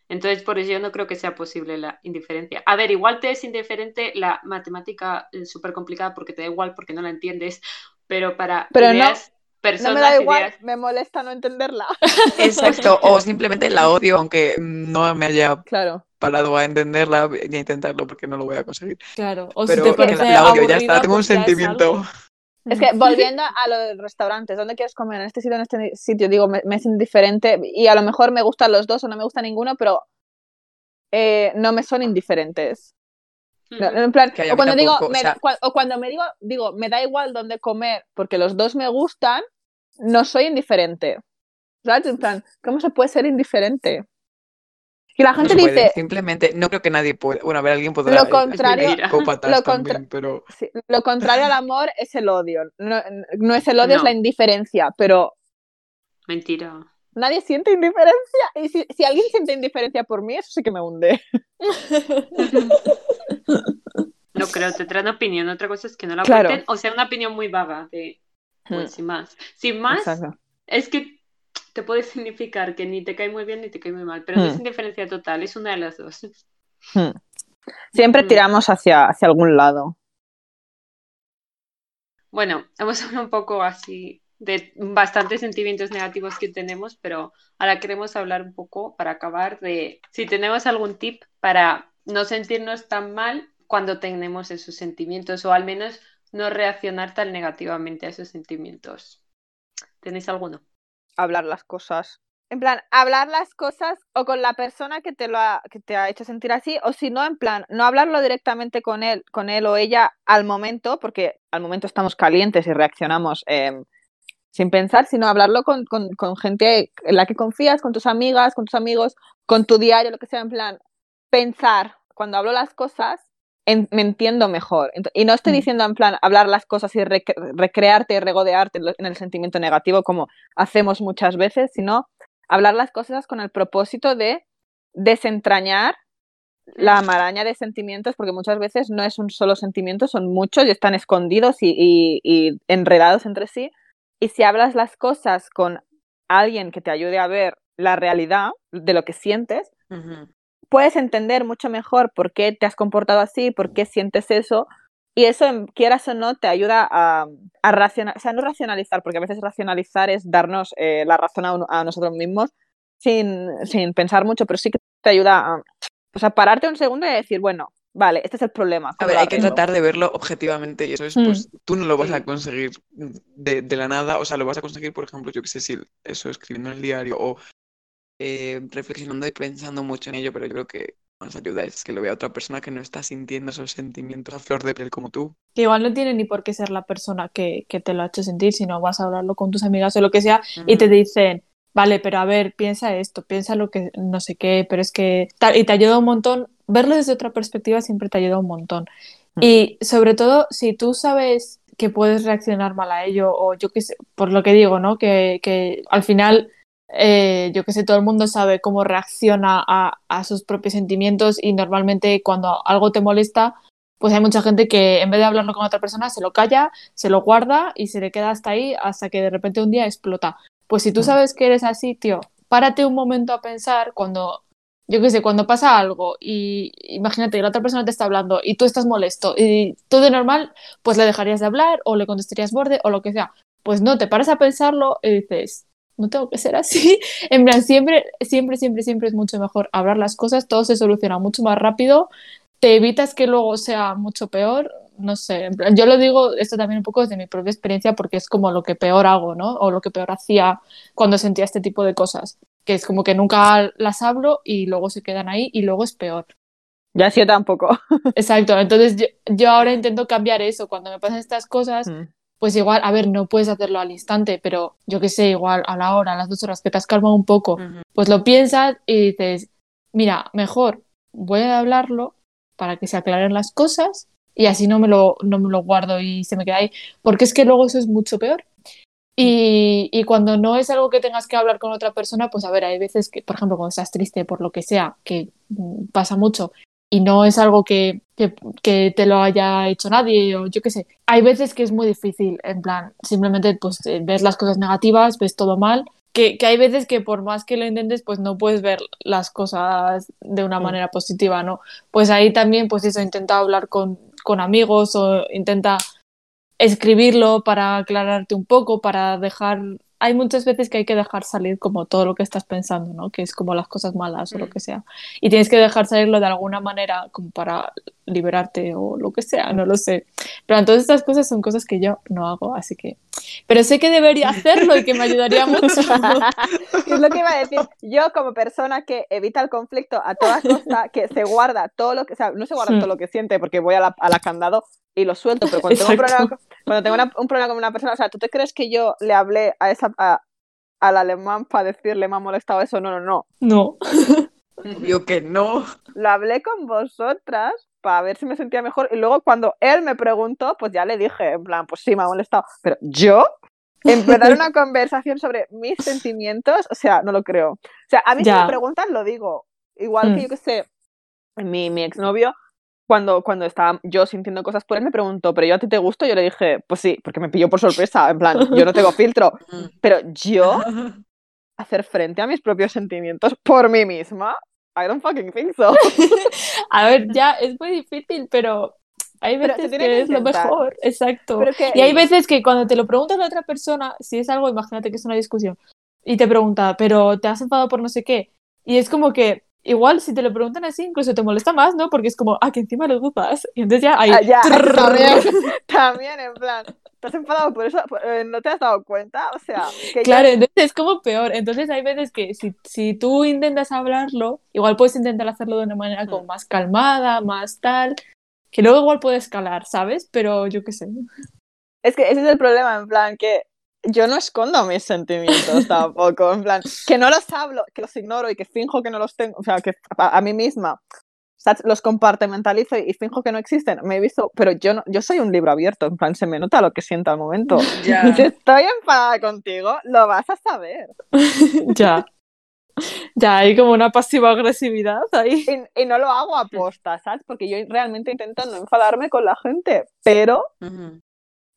Entonces, por eso yo no creo que sea posible la indiferencia. A ver, igual te es indiferente la matemática súper complicada porque te da igual porque no la entiendes, pero para Pero no- ideas, No personas, me da igual, ideas... me molesta no entenderla. Exacto, o simplemente la odio, aunque no me haya Claro. parado a entenderla ni a intentarlo porque no lo voy a conseguir. Claro. O Pero si te que parece la, la odio, ya está, tengo un sentimiento. Es que volviendo a lo de restaurantes, ¿dónde quieres comer? En este sitio, en este sitio, digo, me, me es indiferente y a lo mejor me gustan los dos o no me gusta ninguno, pero eh, no me son indiferentes. No, en plan, o cuando digo, o me- sea- o cuando me digo, digo, me da igual dónde comer porque los dos me gustan, no soy indiferente. ¿Sabes? En plan, ¿cómo se puede ser indiferente? Y la No gente puede, dice, simplemente no creo que nadie pueda. Bueno, a ver, alguien podrá. Lo contrario- lo también, pero sí, lo contrario al amor es el odio. No, no es el odio, es No. la indiferencia, pero Mentira. nadie siente indiferencia. Y si, si alguien siente indiferencia por mí, eso sí que me hunde. No creo, te traen opinión. Otra cosa es que no la Claro. cuenten o sea una opinión muy vaga de, pues, sin más. Sin más, Exacto. es que te puede significar que ni te cae muy bien ni te cae muy mal, pero no es indiferencia total, es una de las dos. Hmm. Siempre Mm. tiramos hacia, hacia algún lado. Bueno, hemos hablado un poco así de bastantes sentimientos negativos que tenemos, pero ahora queremos hablar un poco para acabar de si tenemos algún tip para no sentirnos tan mal cuando tenemos esos sentimientos o al menos no reaccionar tan negativamente a esos sentimientos. ¿Tenéis alguno? Hablar las cosas. En plan, hablar las cosas o con la persona que te lo ha, que te ha hecho sentir así, o si no, en plan, no hablarlo directamente con él, con él o ella al momento, porque al momento estamos calientes y reaccionamos em, sin pensar, sino hablarlo con, con, con gente en la que confías, con tus amigas, con tus amigos, con tu diario, lo que sea, en plan, pensar. Cuando hablo las cosas, en- me entiendo mejor. Y no estoy Mm. diciendo en plan hablar las cosas y rec- recrearte y regodearte en el sentimiento negativo como hacemos muchas veces, sino hablar las cosas con el propósito de desentrañar la maraña de sentimientos, porque muchas veces no es un solo sentimiento, son muchos y están escondidos y, y- y enredados entre sí. Y si hablas las cosas con alguien que te ayude a ver la realidad de lo que sientes. Puedes entender mucho mejor por qué te has comportado así, por qué sientes eso, y eso, en- quieras o no, te ayuda a, a racionalizar, o sea, no racionalizar, porque a veces racionalizar es darnos eh, la razón a, nosotros mismos sin, sin pensar mucho, pero sí que te ayuda a, o sea, pararte un segundo y decir, bueno, vale, este es el problema. A ¿cómo ver, hay que tratar de verlo objetivamente y eso es, Mm. pues, tú no lo vas a conseguir de, de la nada, o sea, lo vas a conseguir, por ejemplo, yo qué sé, si eso, escribiendo en el diario o eh, reflexionando y pensando mucho en ello, pero yo creo que nos ayuda es que lo vea otra persona que no está sintiendo esos sentimientos a flor de piel como tú. Que igual no tiene ni por qué ser la persona que, que te lo ha hecho sentir, sino vas a hablarlo con tus amigas o lo que sea y te dicen, vale, pero a ver, piensa esto, piensa lo que no sé qué, pero es que y te ayuda un montón, verlo desde otra perspectiva siempre te ayuda un montón. Y sobre todo, si tú sabes que puedes reaccionar mal a ello, o yo qué sé, por lo que digo, ¿no? Que, que al final, eh, yo qué sé, todo el mundo sabe cómo reacciona a, a sus propios sentimientos y normalmente cuando algo te molesta, pues hay mucha gente que en vez de hablarlo con otra persona, se lo calla, se lo guarda y se le queda hasta ahí hasta que de repente un día explota. Pues si tú Mm. sabes que eres así, tío, párate un momento a pensar cuando, yo qué sé, cuando pasa algo y imagínate que la otra persona te está hablando y tú estás molesto y todo de normal, pues le dejarías de hablar o le contestarías borde o lo que sea. Pues no, te paras a pensarlo y dices, no tengo que ser así. En plan, siempre, siempre, siempre, siempre es mucho mejor hablar las cosas, todo se soluciona mucho más rápido, te evitas que luego sea mucho peor. No sé, en plan, yo lo digo esto también un poco desde mi propia experiencia porque es como lo que peor hago, ¿no? O lo que peor hacía cuando sentía este tipo de cosas, que es como que nunca las hablo y luego se quedan ahí y luego es peor. Ya sí, tampoco. Exacto, entonces yo, yo ahora intento cambiar eso. Cuando me pasan estas cosas, Mm. Pues igual, a ver, no puedes hacerlo al instante, pero yo qué sé, igual a la hora, a las dos horas que te has calmado un poco, pues lo piensas y dices, mira, mejor voy a hablarlo para que se aclaren las cosas y así no me lo, no me lo guardo y se me queda ahí, porque es que luego eso es mucho peor. Y, y cuando no es algo que tengas que hablar con otra persona, pues a ver, hay veces que, por ejemplo, cuando estás triste por lo que sea, que mm, pasa mucho, y no es algo que, que, que te lo haya hecho nadie o yo qué sé. Hay veces que es muy difícil, en plan, simplemente pues eh, ves las cosas negativas, ves todo mal, que, que hay veces que por más que lo intentes, pues no puedes ver las cosas de una manera positiva, ¿no? Pues ahí también, pues eso, intenta hablar con, con amigos o intenta escribirlo para aclararte un poco, para dejar... Hay muchas veces que hay que dejar salir como todo lo que estás pensando, ¿no? Que es como las cosas malas o lo Mm. que sea. Y tienes que dejar salirlo de alguna manera como para liberarte o lo que sea, no lo sé. Pero todas estas cosas son cosas que yo no hago, así que... Pero sé que debería hacerlo y que me ayudaría mucho. es lo que iba a decir. Yo, como persona que evita el conflicto a toda costa, que se guarda todo lo que. O sea, no se guarda Hmm. todo lo que siente porque voy a la, a la candado y lo suelto, pero cuando tengo un Exacto. problema, cuando tengo una- un problema con una persona, o sea, ¿tú te crees que yo le hablé a esa. A, al alemán para decirle me ha molestado eso? No, no, no. No. Yo que no. Lo hablé con vosotras para ver si me sentía mejor y luego cuando él me preguntó, pues ya le dije, en plan, pues sí, me ha molestado. Pero yo, empezar una conversación sobre mis sentimientos, o sea, no lo creo. O sea, a mí si me preguntan, lo digo. Igual Mm. que yo que sé, mi, mi exnovio, cuando, cuando estaba yo sintiendo cosas por él, me preguntó, ¿pero yo a ti te gusto? Yo le dije, pues sí, porque me pilló por sorpresa, en plan, yo no tengo filtro. Pero yo, hacer frente a mis propios sentimientos por mí misma, I don't fucking think so. A ver, ya es muy difícil, pero hay Pero veces que que es lo mejor. Exacto. Pero que- Y hay veces que cuando te lo pregunta la otra persona, si es algo, imagínate que es una discusión, y te pregunta, pero te has enfadado por no sé qué. Y es como que, igual si te lo preguntan así, incluso te molesta más, ¿no? Porque es como, ah, que encima lo dudas. Y entonces ya hay. Ah, ya, también, también, en plan, ¿te has enfadado por eso? Eh, ¿No te has dado cuenta? O sea, que Claro, entonces es como peor. Entonces hay veces que si, si tú intentas hablarlo, igual puedes intentar hacerlo de una manera como Mm. más calmada, más tal, que luego igual puede escalar, ¿sabes? Pero yo qué sé. es que ese es el problema, en plan, que yo no escondo mis sentimientos tampoco, en plan, que no los hablo, que los ignoro y que finjo que no los tengo, o sea, que a, a mí misma ¿sabes? los compartimentalizo y finjo que no existen. Me he visto, pero yo no, yo soy un libro abierto, en plan, se me nota lo que siento al momento. Ya. Si estoy enfadada contigo, lo vas a saber. ya. Ya hay como una pasiva agresividad ahí. Y, y no lo hago a posta, ¿sabes? Porque yo realmente intento no enfadarme con la gente, pero Ujú.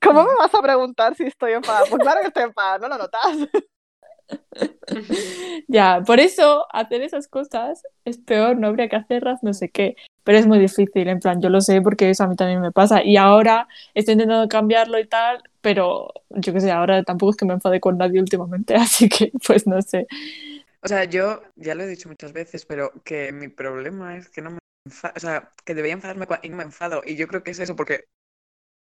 ¿Cómo me vas a preguntar si estoy enfadada? Pues claro que estoy enfadada, ¿no lo notas? Ya, por eso hacer esas cosas es peor, no habría que hacerlas, no sé qué. Pero es muy difícil, en plan, yo lo sé porque eso a mí también me pasa. Y ahora estoy intentando cambiarlo y tal, pero yo qué sé, ahora tampoco es que me enfade con nadie últimamente, así que pues no sé. O sea, yo ya lo he dicho muchas veces, pero que mi problema es que no me enfado, o sea, que debería enfadarme y no me enfado. Y yo creo que es eso, porque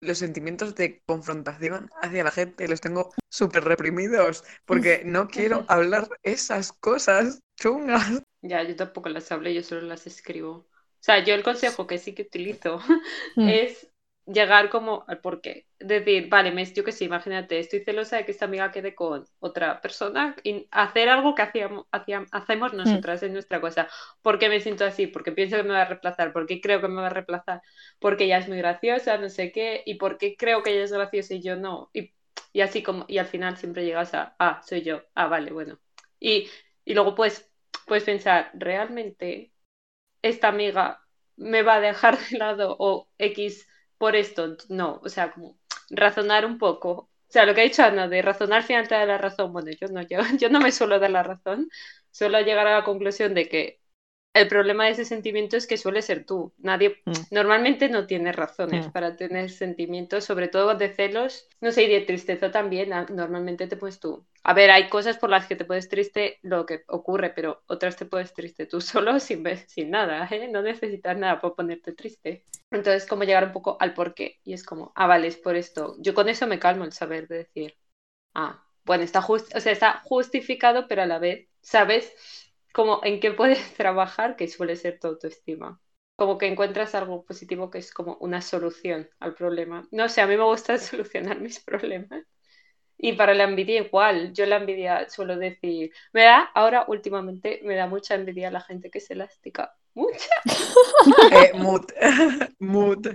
los sentimientos de confrontación hacia la gente los tengo súper reprimidos, porque no quiero hablar esas cosas chungas. Ya, yo tampoco las hablo, yo solo las escribo. O sea, yo el consejo que sí que utilizo Mm. es llegar como al porqué. Decir, vale, me, yo que sé, imagínate, estoy celosa de que esta amiga quede con otra persona y hacer algo que hacíamos, hacíamos, hacemos nosotras en nuestra cosa. ¿Por qué me siento así? Porque pienso que me va a reemplazar, porque creo que me va a reemplazar, porque ella es muy graciosa, no sé qué, y porque creo que ella es graciosa y yo no. Y, y así como, y al final siempre llegas a, ah, soy yo, ah, vale, bueno. Y, y luego pues, puedes pensar, ¿realmente esta amiga me va a dejar de lado o X por esto? No, o sea, como razonar un poco. O sea, lo que ha dicho Ana, de razonar al final la razón. Bueno, yo no, yo, yo no me suelo dar la razón, suelo llegar a la conclusión de que el problema de ese sentimiento es que suele ser tú. Nadie, Mm. normalmente no tiene razones Mm. para tener sentimientos, sobre todo de celos, no sé, y de tristeza también. ah, Normalmente te pones tú. A ver, hay cosas por las que te puedes triste lo que ocurre, pero otras te puedes triste tú solo sin, sin nada, ¿eh? No necesitas nada por ponerte triste. Entonces, como llegar un poco al porqué. Y es como, ah, vale, es por esto. Yo con eso me calmo el saber de decir, ah, bueno, está, just- o sea, está justificado, pero a la vez, ¿sabes? Como en qué puedes trabajar, que suele ser tu autoestima. como que encuentras algo positivo que es como una solución al problema. No sé, a mí me gusta solucionar mis problemas. Y para la envidia igual, yo la envidia suelo decir, me da, ahora últimamente me da mucha envidia a la gente que es elástica. Mucha. Eh, mood. mood.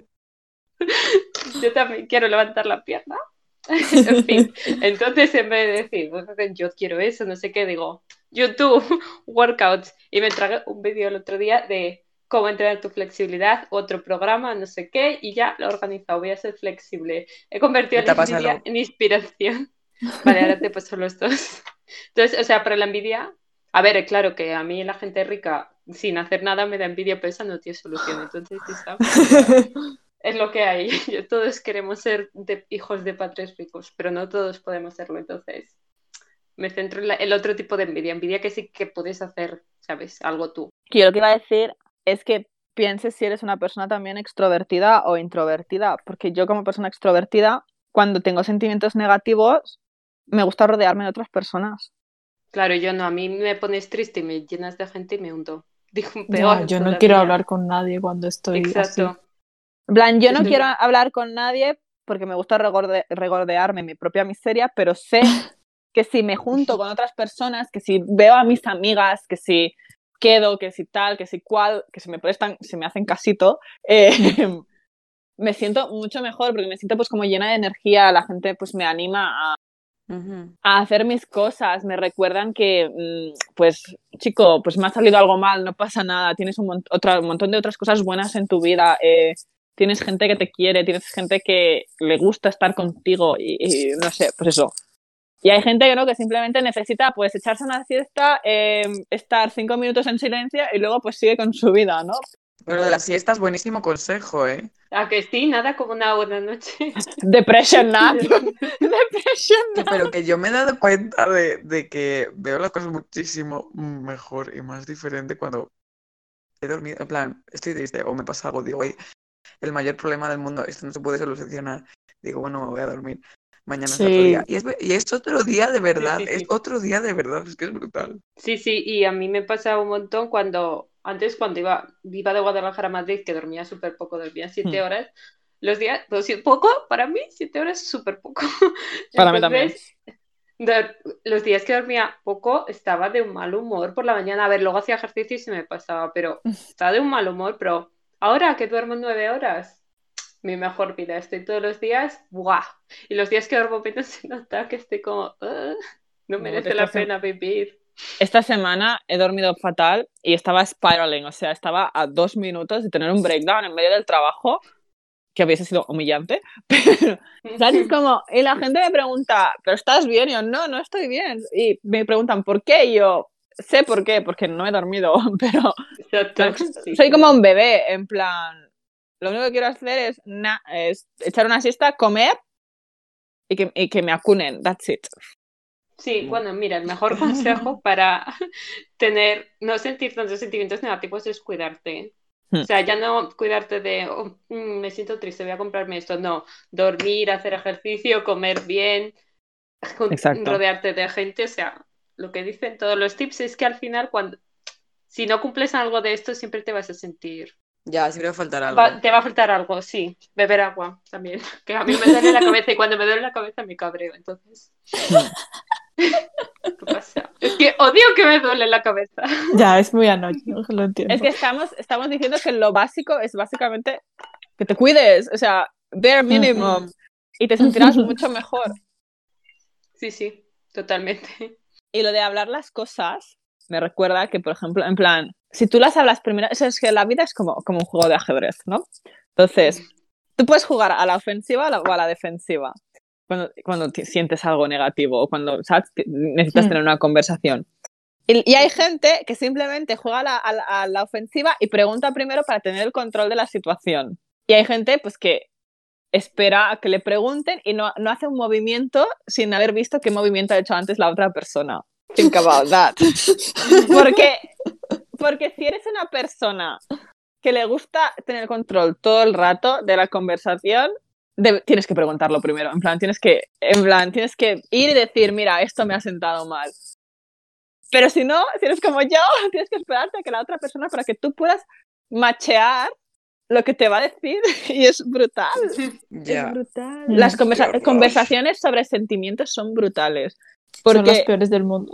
Yo también quiero levantar la pierna. en fin, entonces en vez de decir, bueno, yo quiero eso, no sé qué, digo, YouTube, workouts. Y me tragué un vídeo el otro día de cómo entrenar tu flexibilidad, otro programa, no sé qué, y ya lo he organizado, voy a ser flexible. He convertido la envidia en inspiración. Vale, ahora te paso los dos. Entonces, o sea, para la envidia, a ver, claro que a mí la gente rica sin hacer nada me da envidia, pero esa no tiene solución. Entonces, es lo que hay. Todos queremos ser hijos de padres ricos, pero no todos podemos serlo. Entonces, me centro en el otro tipo de envidia, envidia que sí que puedes hacer, ¿sabes? Algo tú. Yo lo que iba a decir es que pienses si eres una persona también extrovertida o introvertida, porque yo como persona extrovertida, cuando tengo sentimientos negativos, me gusta rodearme de otras personas. Claro, yo no, a mí me pones triste y me llenas de gente y me hundo. Dijo peor. yo no quiero hablar con nadie cuando estoy Exacto. En plan, yo no quiero hablar con nadie porque me gusta regordearme mi propia miseria, pero sé que si me junto con otras personas, que si veo a mis amigas, que si quedo, que si tal, que si cual, que se me prestan, se me hacen casito, eh, me siento mucho mejor porque me siento pues como llena de energía, la gente pues me anima a, a hacer mis cosas, me recuerdan que mm, pues chico, pues me ha salido algo mal, no pasa nada, tienes un, un montón de otras cosas buenas en tu vida, eh, tienes gente que te quiere, tienes gente que le gusta estar contigo y no sé, pues eso, y hay gente que no, que simplemente necesita pues echarse una siesta, em, estar cinco minutos en silencio y luego pues sigue con su vida, ¿no? Pero de la siesta es buenísimo consejo, ¿eh? A que sí, nada como una buena noche. Depression nap. Depression nap. Pero que yo me he dado cuenta de, de, que veo las cosas muchísimo mejor y más diferente cuando he dormido. En plan, estoy triste o me pasa algo, digo, el mayor problema del mundo, esto no se puede solucionar. Digo, bueno, me voy a dormir mañana es otro día. Y es, y es, otro día de verdad, es otro día de verdad, es que es brutal. Sí, sí, y a mí me pasa un montón cuando, antes cuando iba, iba de Guadalajara a Madrid, que dormía súper poco, dormía siete hmm. horas, los días, pues, poco, para mí siete horas es súper poco. Para mí también. Los días que dormía poco estaba de un mal humor por la mañana. A ver, luego hacía ejercicio y se me pasaba, pero estaba de un mal humor. Pero ahora que duermo nueve horas, mi mejor vida. Estoy todos los días, ¡buah! Y los días que duermo menos se nota que estoy como, no merece la pena vivir. Esta semana he dormido fatal y estaba spiraling, o sea, estaba a dos minutos de tener un breakdown en medio del trabajo, que hubiese sido humillante, pero, ¿sabes? como, y la gente me pregunta, ¿pero estás bien? Y yo, no, no estoy bien. Y me preguntan, ¿por qué? Y yo, sé por qué, porque no he dormido, pero, soy como un bebé, en plan, lo único que quiero hacer es, es echar una siesta, comer y que, y que me acunen. That's it. Sí, bueno, mira, el mejor consejo para tener, no sentir tantos sentimientos negativos es cuidarte. O hmm. sea, ya no cuidarte de, oh, mm, me siento triste, voy a comprarme esto. No, dormir, hacer ejercicio, comer bien, rodearte de gente. O sea, lo que dicen todos los tips es que al final, cuando, si no cumples algo de esto, siempre te vas a sentir ya, siempre va a faltar algo. te va a faltar algo, sí. Beber agua también. Que a mí me duele la cabeza y cuando me duele la cabeza me cabreo, entonces. ¿Qué pasa? Es que odio que me duele la cabeza. Ya, es muy anoche, lo entiendo. Es que estamos, estamos diciendo que lo básico es básicamente que te cuides, o sea, bare minimum, y te sentirás mucho mejor. Sí, sí, totalmente. Y lo de hablar las cosas me recuerda que, por ejemplo, en plan, si tú las hablas primero, es que la vida es como, como un juego de ajedrez, ¿no? Entonces, tú puedes jugar a la ofensiva o a la defensiva cuando, cuando sientes algo negativo o cuando ¿sabes? necesitas tener una conversación. Y, hay gente que simplemente juega a la, ofensiva y pregunta primero para tener el control de la situación. Y hay gente pues que espera a que le pregunten y no, no hace un movimiento sin haber visto qué movimiento ha hecho antes la otra persona. Think about that. Porque porque si eres una persona que le gusta tener control todo el rato de la conversación, tienes que preguntarlo primero. En plan, tienes que, en plan, tienes que ir y decir, mira, esto me ha sentado mal. Pero si no, si eres como yo, tienes que esperarte a que la otra persona, para que tú puedas machear lo que te va a decir y es brutal. Ya. Es brutal. Las conversa- conversaciones sobre sentimientos son brutales. Son las Porque peores del mundo.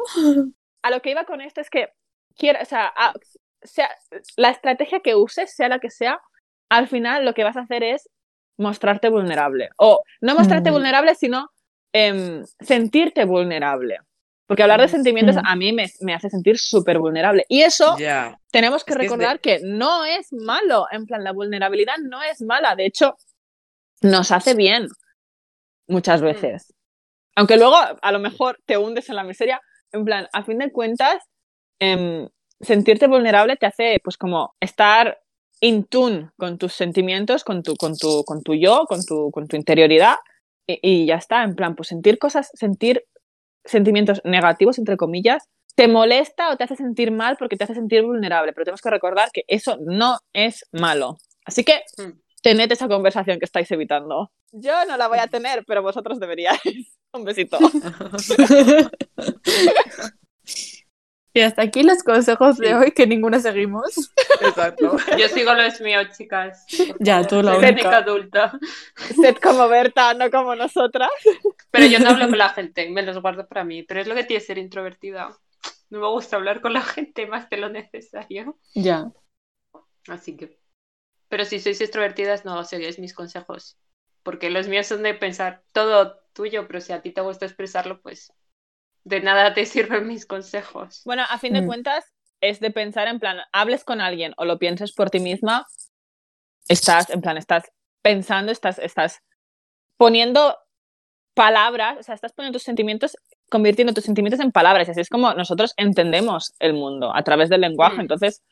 a lo que iba con esto es que quiero, o sea, a- sea, la estrategia que uses, sea la que sea, al final lo que vas a hacer es mostrarte vulnerable. O no mostrarte Mm. vulnerable, sino em, sentirte vulnerable. Porque hablar de sentimientos Mm. a mí me, me hace sentir súper vulnerable. Y eso Ya. tenemos que Es que de- recordar que no es malo. En plan, la vulnerabilidad no es mala. De hecho, nos hace bien muchas veces. Aunque luego a lo mejor te hundes en la miseria. En plan, a fin de cuentas, em, sentirte vulnerable te hace pues como estar in tune con tus sentimientos, con tu, con tu, con tu yo, con tu, con tu interioridad. Y, y ya está, en plan, pues sentir cosas, sentir sentimientos negativos, entre comillas, te molesta o te hace sentir mal porque te hace sentir vulnerable, pero tenemos que recordar que eso no es malo. Así que Mm. tened esa conversación que estáis evitando. Yo no la voy a tener, pero vosotros deberíais. Un besito. Y hasta aquí los consejos de hoy que ninguna seguimos. Exacto. Yo sigo los míos, chicas. Ya, tú la Soy única. única adulta. Sed como Berta, no como nosotras. Pero yo no hablo con la gente, me los guardo para mí. Pero es lo que tiene ser introvertida. No me gusta hablar con la gente más de lo necesario. Ya. Así que. Pero si sois extrovertidas, no seguís mis consejos. Porque los míos son de pensar todo tuyo, pero si a ti te gusta expresarlo, pues de nada te sirven mis consejos. Bueno, a fin de Mm. cuentas, es de pensar en plan, hables con alguien o lo pienses por ti misma, estás, en plan, estás pensando, estás, estás poniendo palabras, o sea, estás poniendo tus sentimientos, convirtiendo tus sentimientos en palabras. Y así es como nosotros entendemos el mundo, a través del lenguaje. Mm. Entonces,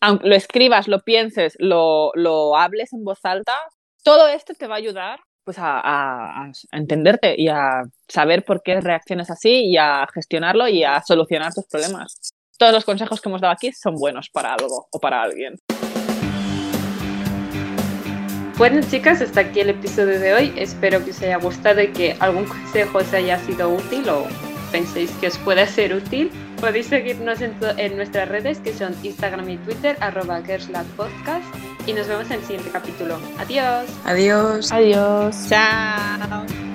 aunque lo escribas, lo pienses, lo, lo hables en voz alta, todo esto te va a ayudar pues a, a- a entenderte y a saber por qué reaccionas así y a gestionarlo y a solucionar tus problemas. Todos los consejos que hemos dado aquí son buenos para algo o para alguien. Bueno, chicas, hasta aquí el episodio de hoy. Espero que os haya gustado y que algún consejo os haya sido útil o penséis que os pueda ser útil. Podéis seguirnos en, en nuestras redes que son Instagram y Twitter, arroba Podcast. Y nos vemos en el siguiente capítulo. Adiós. Adiós. Adiós. Chao.